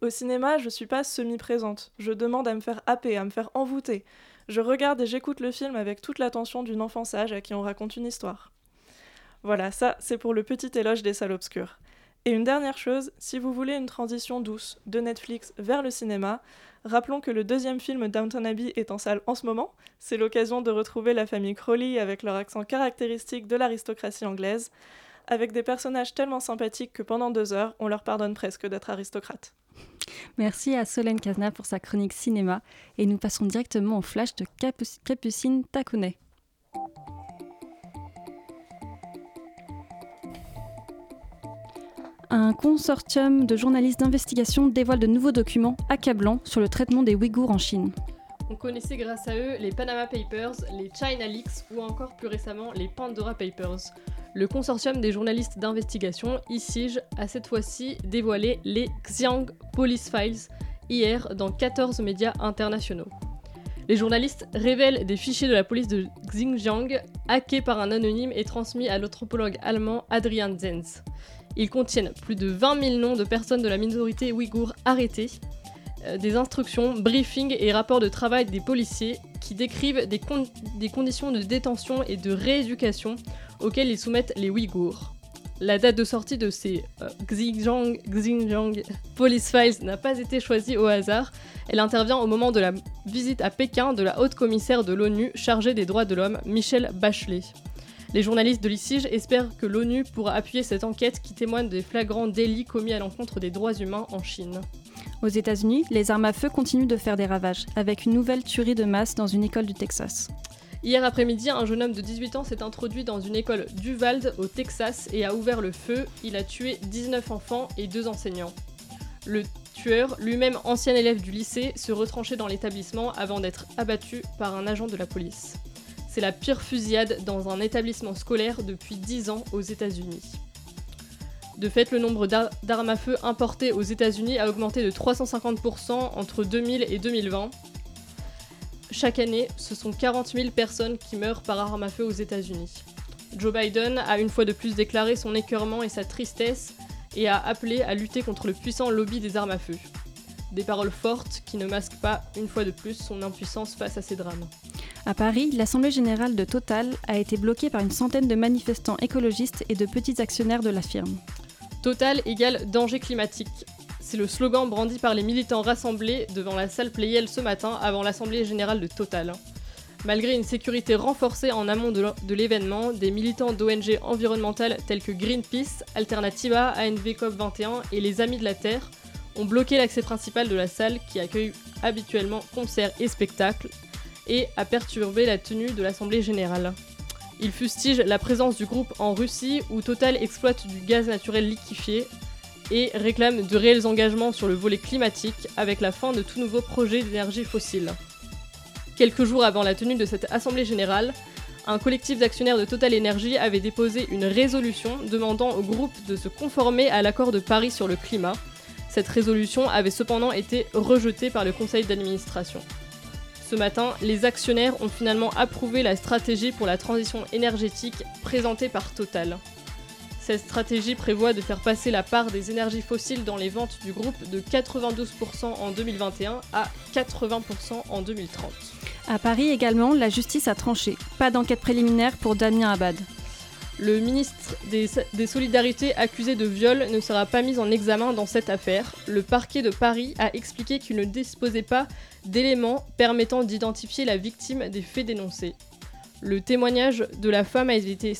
Au cinéma, je suis pas semi-présente. Je demande à me faire happer, à me faire envoûter. Je regarde et j'écoute le film avec toute l'attention d'une enfant sage à qui on raconte une histoire. Voilà, ça, c'est pour le petit éloge des salles obscures. Et une dernière chose, si vous voulez une transition douce de Netflix vers le cinéma, rappelons que le deuxième film Downton Abbey est en salle en ce moment. C'est l'occasion de retrouver la famille Crowley avec leur accent caractéristique de l'aristocratie anglaise, avec des personnages tellement sympathiques que pendant deux heures, on leur pardonne presque d'être aristocrates. Merci à Solène Kazna pour sa chronique cinéma et nous passons directement au flash de Capu- Capucine Takunet. Un consortium de journalistes d'investigation dévoile de nouveaux documents accablants sur le traitement des Ouïghours en Chine. On connaissait grâce à eux les Panama Papers, les China Leaks ou encore plus récemment les Pandora Papers. Le consortium des journalistes d'investigation, ICIJ, a cette fois-ci dévoilé les Xiang Police Files hier dans 14 médias internationaux. Les journalistes révèlent des fichiers de la police de Xinjiang hackés par un anonyme et transmis à l'anthropologue allemand Adrian Zenz. Ils contiennent plus de 20 000 noms de personnes de la minorité ouïghour arrêtées, euh, des instructions, briefings et rapports de travail des policiers qui décrivent des, con- des conditions de détention et de rééducation auxquelles ils soumettent les Ouïghours. La date de sortie de ces euh, Xinjiang, Xinjiang Police Files n'a pas été choisie au hasard. Elle intervient au moment de la visite à Pékin de la haute commissaire de l'ONU chargée des droits de l'homme, Michelle Bachelet. Les journalistes de l'ICIJ espèrent que l'ONU pourra appuyer cette enquête qui témoigne des flagrants délits commis à l'encontre des droits humains en Chine. Aux États-Unis, les armes à feu continuent de faire des ravages, avec une nouvelle tuerie de masse dans une école du Texas. Hier après-midi, un jeune homme de 18 ans s'est introduit dans une école d'Uvalde au Texas et a ouvert le feu. Il a tué 19 enfants et deux enseignants. Le tueur, lui-même ancien élève du lycée, se retranchait dans l'établissement avant d'être abattu par un agent de la police. C'est la pire fusillade dans un établissement scolaire depuis 10 ans aux États-Unis. De fait, le nombre d'ar- d'armes à feu importées aux États-Unis a augmenté de 350% entre 2000 et 2020. Chaque année, ce sont 40 000 personnes qui meurent par arme à feu aux États-Unis. Joe Biden a une fois de plus déclaré son écœurement et sa tristesse et a appelé à lutter contre le puissant lobby des armes à feu. Des paroles fortes qui ne masquent pas, une fois de plus, son impuissance face à ces drames. À Paris, l'Assemblée générale de Total a été bloquée par une centaine de manifestants écologistes et de petits actionnaires de la firme. Total égale danger climatique. C'est le slogan brandi par les militants rassemblés devant la salle Playel ce matin avant l'Assemblée générale de Total. Malgré une sécurité renforcée en amont de l'événement, des militants d'ONG environnementales tels que Greenpeace, Alternativa, ANV COP21 et les Amis de la Terre ont bloqué l'accès principal de la salle qui accueille habituellement concerts et spectacles et a perturbé la tenue de l'Assemblée générale. Ils fustigent la présence du groupe en Russie où Total exploite du gaz naturel liquéfié et réclame de réels engagements sur le volet climatique avec la fin de tout nouveau projet d'énergie fossile. Quelques jours avant la tenue de cette assemblée générale, un collectif d'actionnaires de Total Energy avait déposé une résolution demandant au groupe de se conformer à l'accord de Paris sur le climat. Cette résolution avait cependant été rejetée par le conseil d'administration. Ce matin, les actionnaires ont finalement approuvé la stratégie pour la transition énergétique présentée par Total. Cette stratégie prévoit de faire passer la part des énergies fossiles dans les ventes du groupe de 92% en 2021 à 80% en 2030. À Paris également, la justice a tranché. Pas d'enquête préliminaire pour Damien Abad. Le ministre des, Solidarités accusé de viol ne sera pas mis en examen dans cette affaire. Le parquet de Paris a expliqué qu'il ne disposait pas d'éléments permettant d'identifier la victime des faits dénoncés. Le témoignage de la femme a été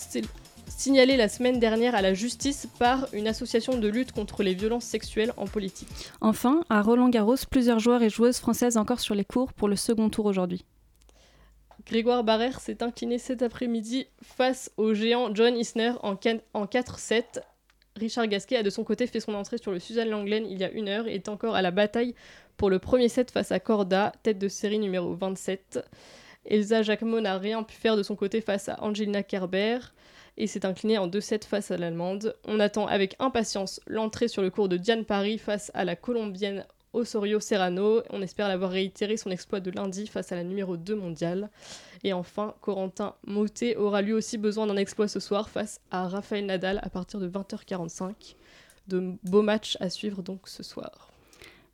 signalé la semaine dernière à la justice par une association de lutte contre les violences sexuelles en politique. Enfin, à Roland Garros, plusieurs joueurs et joueuses françaises encore sur les cours pour le second tour aujourd'hui. Grégoire Barrère s'est incliné cet après-midi face au géant John Isner en, can- en 4-7. Richard Gasquet a de son côté fait son entrée sur le Suzanne Langlaine il y a une heure et est encore à la bataille pour le premier set face à Corda, tête de série numéro 27. Elsa Jacquemot n'a rien pu faire de son côté face à Angelina Kerber et s'est inclinée en 2-7 face à l'Allemande. On attend avec impatience l'entrée sur le cours de Diane Paris face à la Colombienne Osorio Serrano. On espère l'avoir réitéré son exploit de lundi face à la numéro 2 mondiale. Et enfin, Corentin Moutet aura lui aussi besoin d'un exploit ce soir face à Raphaël Nadal à partir de 20h45. De beaux matchs à suivre donc ce soir.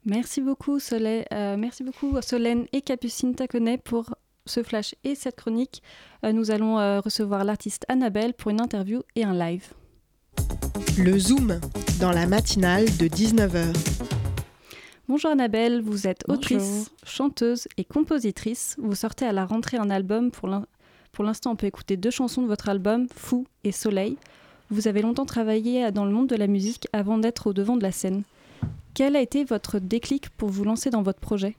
Merci beaucoup, Soleil, euh, merci beaucoup Solène et Capucine Taconnet pour ce flash et cette chronique. Euh, nous allons euh, recevoir l'artiste Annabelle pour une interview et un live. Le Zoom, dans la matinale de 19h. Bonjour Annabelle, vous êtes Bonjour. autrice, chanteuse et compositrice. Vous sortez à la rentrée un album. Pour l'instant, on peut écouter deux chansons de votre album, Fou et Soleil. Vous avez longtemps travaillé dans le monde de la musique avant d'être au devant de la scène. Quel a été votre déclic pour vous lancer dans votre projet?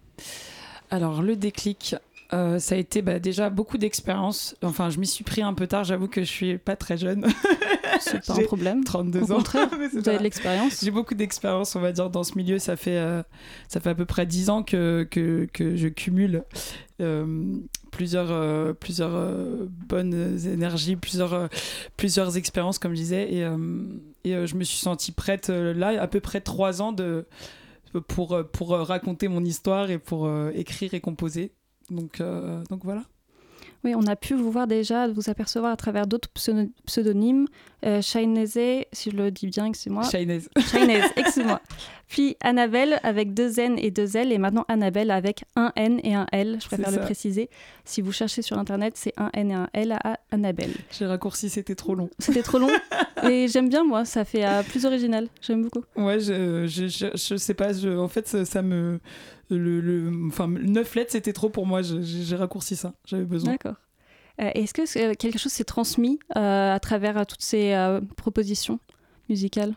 Alors, le déclic, euh, ça a été bah, déjà beaucoup d'expérience. Enfin, je m'y suis pris un peu tard, j'avoue que je suis pas très jeune. C'est pas un problème. 32 Au ans. contraire, vous avez de l'expérience. J'ai beaucoup d'expérience, on va dire, dans ce milieu. Ça fait, euh, ça fait à peu près 10 ans que, que, que je cumule euh, plusieurs, euh, plusieurs bonnes énergies, plusieurs, plusieurs expériences, comme je disais. Et, et je me suis sentie prête, là, à peu près 3 ans de, pour, pour raconter mon histoire et pour écrire et composer. Donc, donc voilà. Oui, on a pu vous voir déjà, vous apercevoir à travers d'autres pseudo- pseudonymes. Euh, si je le dis bien, excusez-moi. Shainez. Shainez, excuse-moi. Puis Annabelle avec deux N et deux L, et maintenant Annabelle avec un N et un L, je préfère le préciser. Si vous cherchez sur Internet, c'est un N et un L à Annabelle. J'ai raccourci, c'était trop long. C'était trop long, et j'aime bien moi, ça fait euh, plus original, j'aime beaucoup. Ouais, je, je, je, je sais pas, en fait, ça, ça me. Le, le, enfin, 9 lettres, c'était trop pour moi, j'ai raccourci ça, j'avais besoin. D'accord. Euh, Est-ce que c'est- quelque chose s'est transmis euh, à travers euh, toutes ces euh, propositions musicales?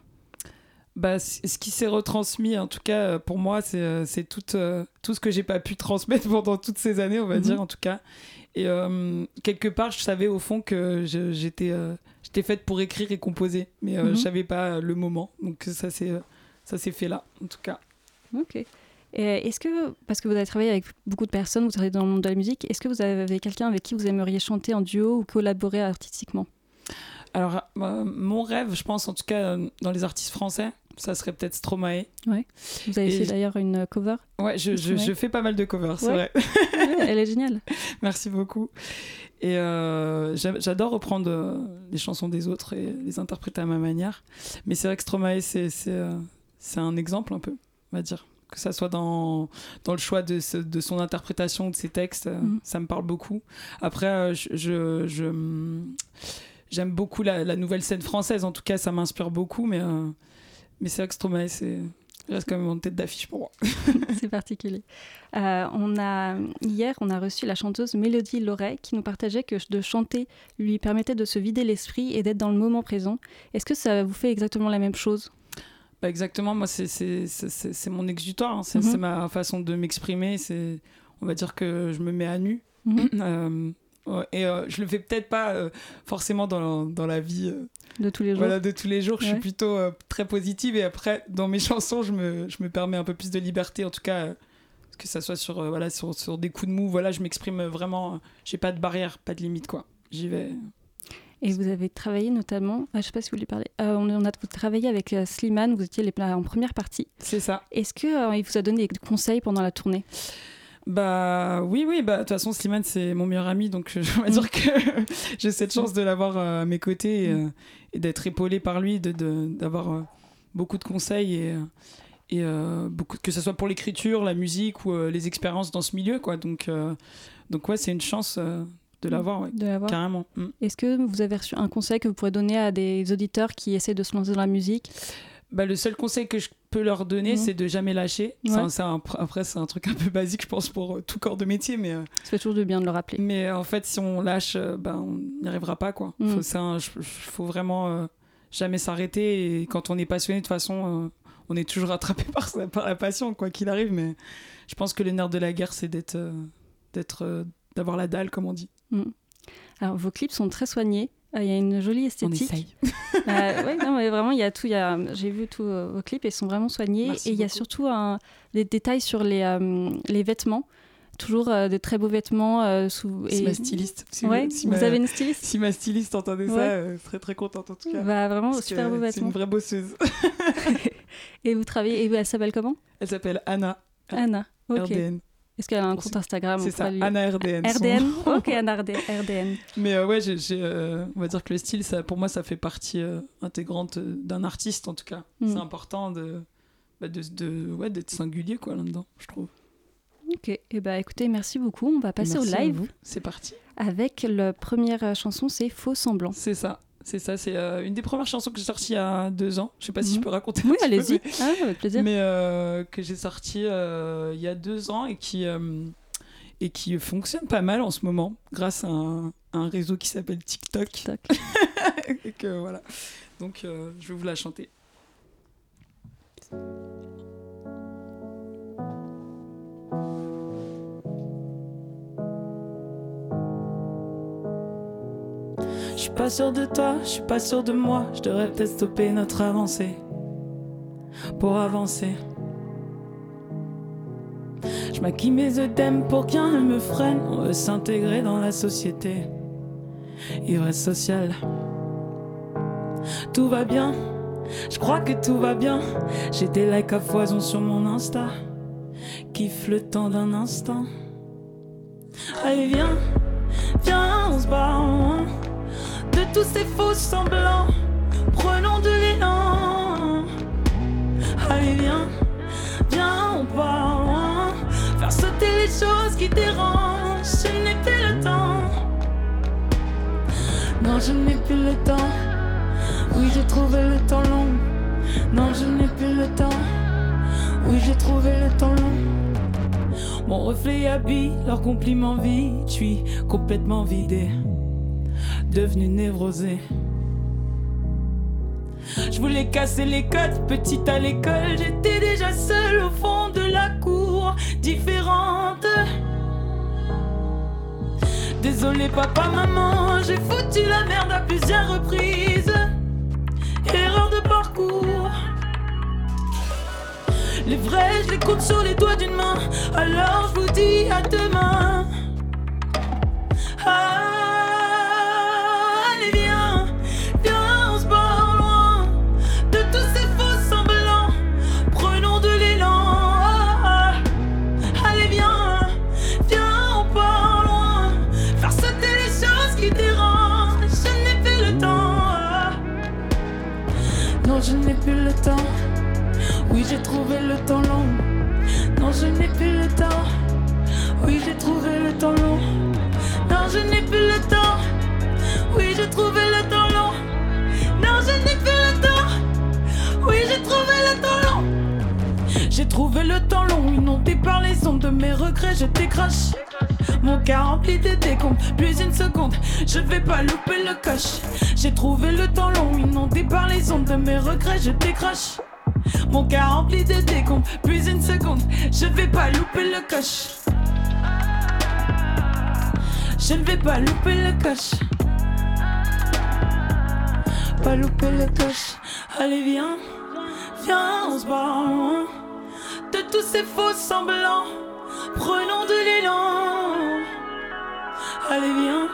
Bah, ce qui s'est retransmis, en tout cas, euh, pour moi, c'est euh, c'est tout, euh, tout ce que j'ai pas pu transmettre pendant toutes ces années, on va Mhm. dire, en tout cas. Et euh, quelque part, je savais au fond que j'étais euh, j'étais faite pour écrire et composer, mais euh, Mhm. je savais pas le moment. Donc, euh, ça s'est fait là, en tout cas. Ok. Est-ce que, parce que vous avez travaillé avec beaucoup de personnes, vous travaillez dans le monde de la musique, est-ce que vous avez quelqu'un avec qui vous aimeriez chanter en duo ou collaborer artistiquement? Alors, euh, mon rêve, je pense, en tout cas, euh, dans les artistes français, ça serait peut-être Stromae. Vous avez Et fait je- d'ailleurs une cover. Ouais, je, je, Stromae. je fais pas mal de covers, c'est Ouais. vrai. Ouais, elle est géniale. Merci beaucoup. Et euh, j'a- j'adore reprendre euh, les chansons des autres et les interpréter à ma manière. Mais c'est vrai que Stromae, euh, c'est un exemple un peu, on va dire. Que ça soit dans, dans le choix de, ce- de son interprétation de ses textes, euh, Mhm. ça me parle beaucoup. Après, euh, je, je- je, j'aime beaucoup la, la nouvelle scène française. En tout cas, ça m'inspire beaucoup. Mais, euh, mais c'est vrai que Stromae, c'est reste quand même en tête d'affiche pour moi. C'est particulier. Euh, on a, hier, on a reçu la chanteuse Mélodie Loret qui nous partageait que de chanter lui permettait de se vider l'esprit et d'être dans le moment présent. Est-ce que ça vous fait exactement la même chose? Bah exactement, moi c'est mon exutoire, hein. c'est Mhm. c'est ma façon de m'exprimer, c'est on va dire que je me mets à nu. Mhm. Euh, Et euh, je le fais peut-être pas euh, forcément dans, dans la vie euh, De tous les jours. voilà, de tous les jours. Je suis plutôt très positive et après, dans mes chansons, je me, je me permets un peu plus de liberté, en tout cas, que ça soit sur, voilà, sur, sur des coups de mou. Voilà, je m'exprime vraiment. J'ai pas de barrière, pas de limite, quoi. J'y vais. Et vous avez travaillé notamment, ah, je sais pas si vous voulez parler, Euh, on, on a travaillé avec euh, Slimane, vous étiez les, en première partie. C'est ça. Est-ce qu'il il vous a donné des conseils pendant la tournée? Bah oui, oui, bah de toute façon, Slimane, c'est mon meilleur ami, donc je vais Mm. dire que j'ai cette chance de l'avoir euh, à mes côtés et, euh, et d'être épaulé par lui, de- de- d'avoir euh, beaucoup de conseils et, euh, et euh, beaucoup, que ce soit pour l'écriture, la musique ou euh, les expériences dans ce milieu, quoi. Donc, euh, donc ouais, c'est une chance euh, de l'avoir, l'avoir carrément. Mm. Est-ce que vous avez reçu un conseil que vous pourrez donner à des auditeurs qui essaient de se lancer dans la musique? Bah, le seul conseil que je peux leur donner, Mhm. c'est de jamais lâcher. Ouais. Après, c'est un truc un peu basique, je pense, pour euh, tout corps de métier, mais. euh, Ça fait toujours de bien de le rappeler. Mais euh, en fait, si on lâche, euh, ben, on n'y arrivera pas. quoi. Mm. Faut, vraiment jamais s'arrêter. Et quand on est passionné, de toute façon, on est toujours attrapé par, par la passion, quoi qu'il arrive. Mais je pense que le nerf de la guerre, c'est d'être, d'être, d'avoir la dalle, comme on dit. Alors, vos clips sont très soignés. Euh, Il y a une jolie On esthétique. essaye. Euh, ouais, non, mais vraiment, il y a tout. y a- J'ai vu tous euh, vos clips et ils sont vraiment soignés. Merci et il y a surtout un- des détails sur les, euh, les vêtements. Toujours euh, de très beaux vêtements. euh, sous... C'est ma styliste. Si, Ouais, si vous ma, avez une styliste si ma styliste entendait Ouais. ça, euh, elle serait très contente en tout cas. bah, Vraiment, super beaux C'est vêtements. une vraie bosseuse. Et vous travaillez. Et elle s'appelle comment? Elle s'appelle Anna Anna. Ok. RDN. Est-ce qu'elle a un compte Instagram C'est ça, lui- Anna RDN. RDN. Ok, Anna RD- RDN. Mais euh, ouais, euh, on va dire que le style, ça, pour moi, ça fait partie euh, intégrante d'un artiste, en tout cas. Mm. C'est important de, bah, de, de- ouais, d'être singulier, quoi, là-dedans, je trouve. Ok. Et bah écoutez, merci beaucoup. On va passer Merci au à live vous. C'est parti. avec la première chanson, c'est Faux semblant. C'est ça. C'est ça, c'est euh, une des premières chansons que j'ai sorties il y a deux ans. Je sais pas si Mhm. je peux raconter. Oui, allez-y. mais- Ah, avec plaisir. Mais euh, que j'ai sorti euh, il y a deux ans et qui, et qui fonctionne pas mal en ce moment grâce à un, un réseau qui s'appelle TikTok. TikTok. et que voilà. Donc je vais vous la chanter. Je suis pas sûr de toi, je suis pas sûr de moi. Je devrais peut-être stopper notre avancée pour avancer. Je maquille mes œdèmes pour qu'un ne me freine. On veut s'intégrer dans la société. Ivresse sociale. Tout va bien, je crois que tout va bien. J'ai des likes à foison sur mon Insta. Kiffe le temps d'un instant. Allez, viens, viens, on se loin de tous ces faux semblants. Prenons de l'élan. Allez, viens, viens, on part loin. Faire sauter les choses qui dérangent. Je n'ai plus le temps. Non, je n'ai plus le temps. Oui, j'ai trouvé le temps long. Non, je n'ai plus le temps. Oui, j'ai trouvé le temps long. Mon reflet habille leurs compliments vides. Je suis complètement vidé, devenu névrosé. Je voulais casser les codes, petite à l'école. J'étais déjà seule au fond de la cour, différente. Désolé papa, maman, j'ai foutu la merde à plusieurs reprises. Erreur de parcours. Les vrais, je les compte sur les doigts d'une main. Alors je vous dis à demain. Ah, Oui, j'ai trouvé le temps long. Non, je n'ai plus le temps. Oui, j'ai trouvé le temps long. Non, je n'ai plus le temps. Oui, j'ai trouvé le temps long. Non, je n'ai plus le temps. Oui, j'ai trouvé le temps long. J'ai trouvé le temps long, inondé par les ondes de mes regrets, je décroche. Mon cœur rempli de décomptes, plus une seconde, je vais pas louper le coche. J'ai trouvé le temps long, inondé par les ondes de mes regrets, je décroche. Mon cœur rempli de décombres, plus une seconde, je vais pas louper le coche. Je ne vais pas louper le coche. Pas louper le coche. Allez, viens, viens, on se barre de tous ces faux semblants. Prenons de l'élan. Allez, viens,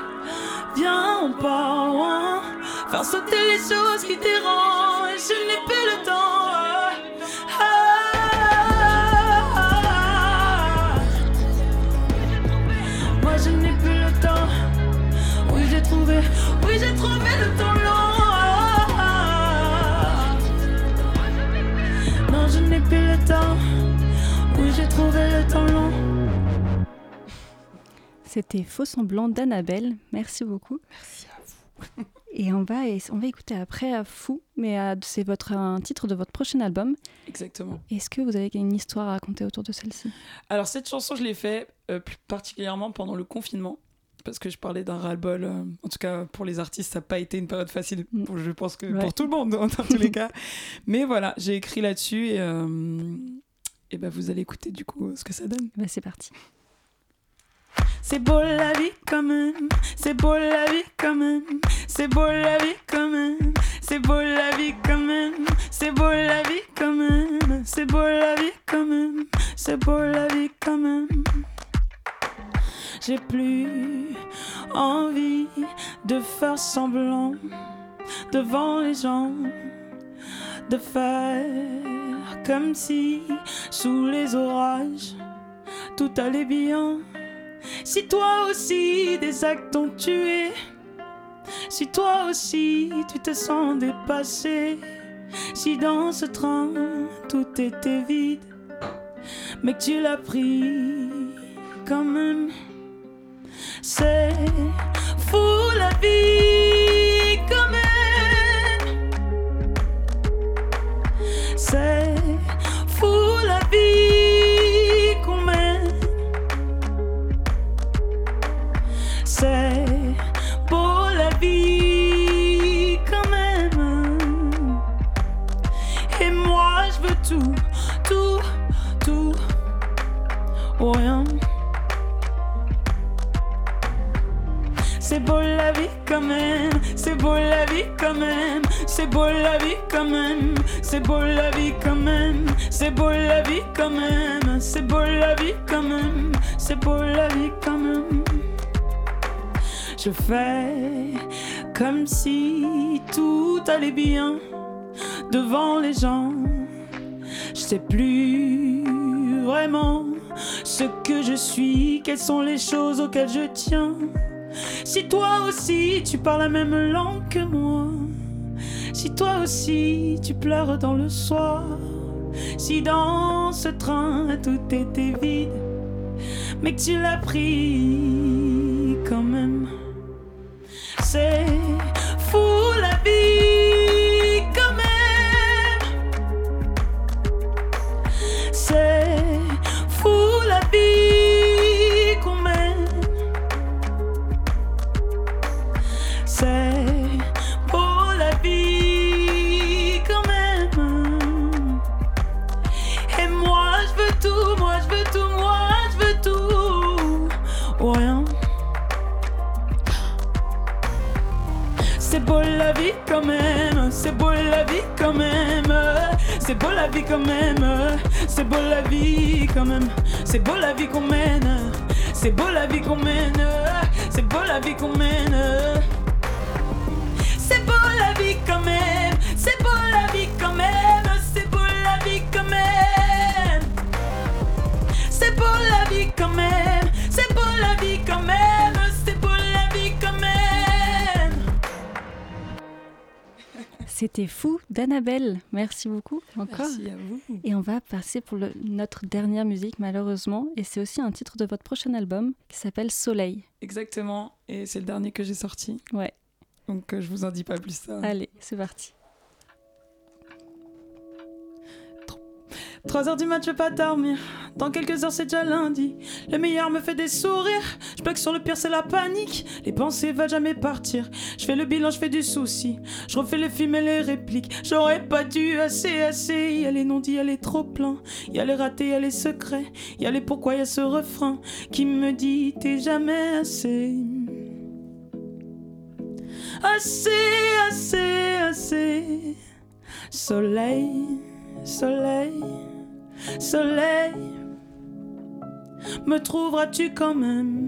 viens, on part loin. Faire sauter les choses qui dérangent. Je n'ai plus le temps. Oui, j'ai trouvé le temps long. Non, je n'ai plus le temps. Oui, j'ai trouvé le temps long. C'était Faux semblant d'Annabelle. Merci beaucoup. Merci à vous. Et on va, on va écouter après à Fou, mais c'est votre, un titre de votre prochain album. Exactement. Est-ce que vous avez une histoire à raconter autour de celle-ci? Alors, cette chanson, je l'ai fait euh, plus particulièrement pendant le confinement. Parce que je parlais d'un ras-le-bol. euh, en tout cas, pour les artistes, ça n'a pas été une période facile. Mm. Je pense que Ouais. pour tout le monde, dans tous les cas. Mais voilà, j'ai écrit là-dessus et, euh, et ben, vous allez écouter du coup ce que ça donne. Bah, C'est parti. C'est beau la vie quand même, c'est beau la vie quand même, c'est beau la vie quand même, c'est beau la vie quand même, c'est beau la vie quand même, c'est beau la vie quand même, c'est beau la vie quand même. J'ai plus envie de faire semblant devant les gens, de faire comme si sous les orages tout allait bien. Si toi aussi des actes t'ont tué, si toi aussi tu te sens dépassé, si dans ce train tout était vide, mais que tu l'as pris quand même, c'est fou la vie c'est beau la vie quand même, c'est beau la vie quand même, c'est beau la vie quand même, c'est beau la vie quand même, c'est beau la vie quand même. Je fais comme si tout allait bien devant les gens. Je sais plus vraiment ce que je suis, quelles sont les choses auxquelles je tiens. Si toi aussi tu parles la même langue que moi, si toi aussi tu pleures dans le soir, si dans ce train tout était vide, mais que tu l'as pris quand même. Beaucoup encore. Merci à vous. Et on va passer pour le- notre dernière musique, malheureusement. Et c'est aussi un titre de votre prochain album qui s'appelle Soleil. Exactement, et c'est le dernier que j'ai sorti. Ouais. Donc euh, je vous en dis pas plus. Ça. Allez, c'est parti. 3 heures du mat, je vais pas dormir. Dans quelques heures, c'est déjà lundi. Le meilleur me fait des sourires. Je bloque sur le pire, c'est la panique. Les pensées veulent jamais partir. Je fais le bilan, je fais du souci. Je refais les films et les répliques. J'aurais pas dû assez, assez. Y a les non-dits, y a les trop pleins. Y a les ratés, y a les secrets. Y a les pourquoi, y a ce refrain qui me dit t'es jamais assez. Assez, assez, assez. Soleil, soleil, soleil. Me trouveras-tu quand même?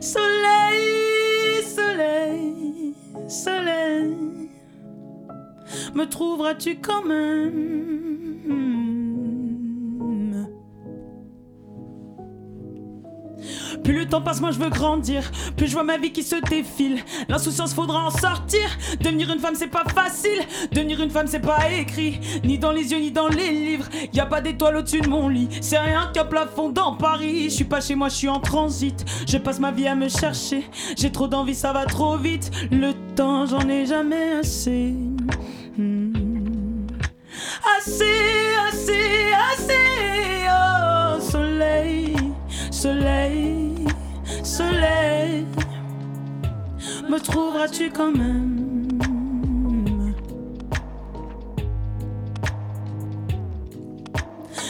Soleil, soleil, soleil. Me trouveras-tu quand même? Plus le temps passe, moi je veux grandir. Plus je vois ma vie qui se défile. L'insouciance faudra en sortir. Devenir une femme, c'est pas facile. Devenir une femme, c'est pas écrit. Ni dans les yeux, ni dans les livres. Y a pas d'étoile au-dessus de mon lit. C'est rien qu'un plafond dans Paris. Je suis pas chez moi, je suis en transit. Je passe ma vie à me chercher. J'ai trop d'envie, ça va trop vite. Le temps, j'en ai jamais assez. Hmm. Assez, assez, assez. Oh, soleil, soleil, soleil. Me trouveras-tu quand même?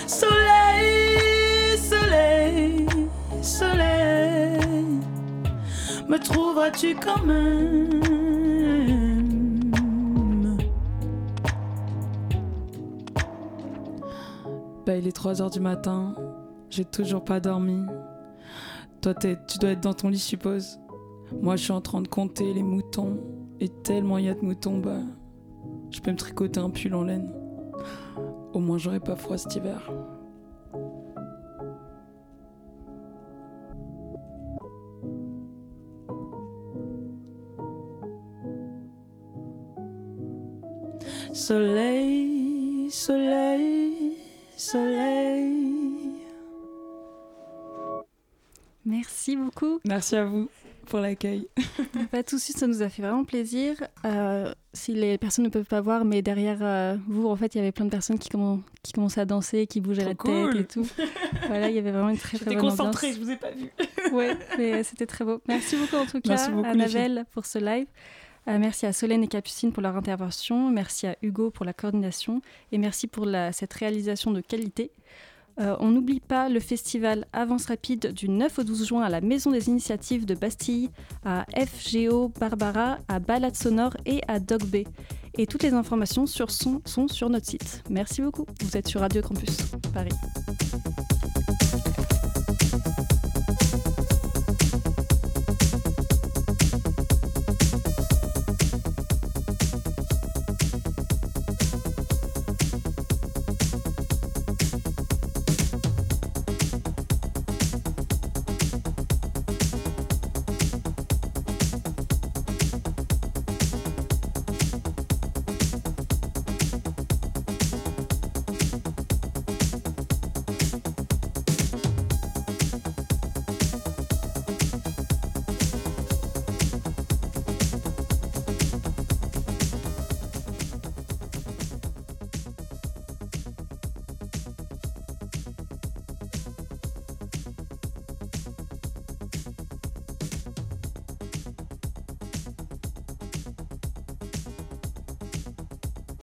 Soleil, soleil, soleil. Me trouveras-tu quand même? Bah, il est 3h du matin. J'ai toujours pas dormi. Toi, tu dois être dans ton lit, suppose. Moi, je suis en train de compter les moutons. Et tellement il y a de moutons, bah. Je peux me tricoter un pull en laine. Au moins, j'aurai pas froid cet hiver. Soleil, soleil, soleil. Merci beaucoup. Merci à vous pour l'accueil. Pas de soucis, ça nous a fait vraiment plaisir. Euh, si les personnes ne peuvent pas voir, mais derrière euh, vous, en fait, il y avait plein de personnes qui, qui commençaient à danser, qui bougeaient la Trop tête cool. et tout. voilà, il y avait vraiment une très très J'étais bonne concentrée, ambiance. je vous ai pas vu. Ouais, mais c'était très beau. Merci beaucoup en tout cas beaucoup, à. Navel pour ce live. Euh, merci à Solène et Capucine pour leur intervention. Merci à Hugo pour la coordination. Et merci pour la- cette réalisation de qualité. Euh, on n'oublie pas le festival Avance Rapide du 9 au 12 juin à la Maison des Initiatives de Bastille, à FGO Barbara, à Balade Sonore et à Dog B. Et toutes les informations sont sur notre site. Merci beaucoup. Vous êtes sur Radio Campus Paris.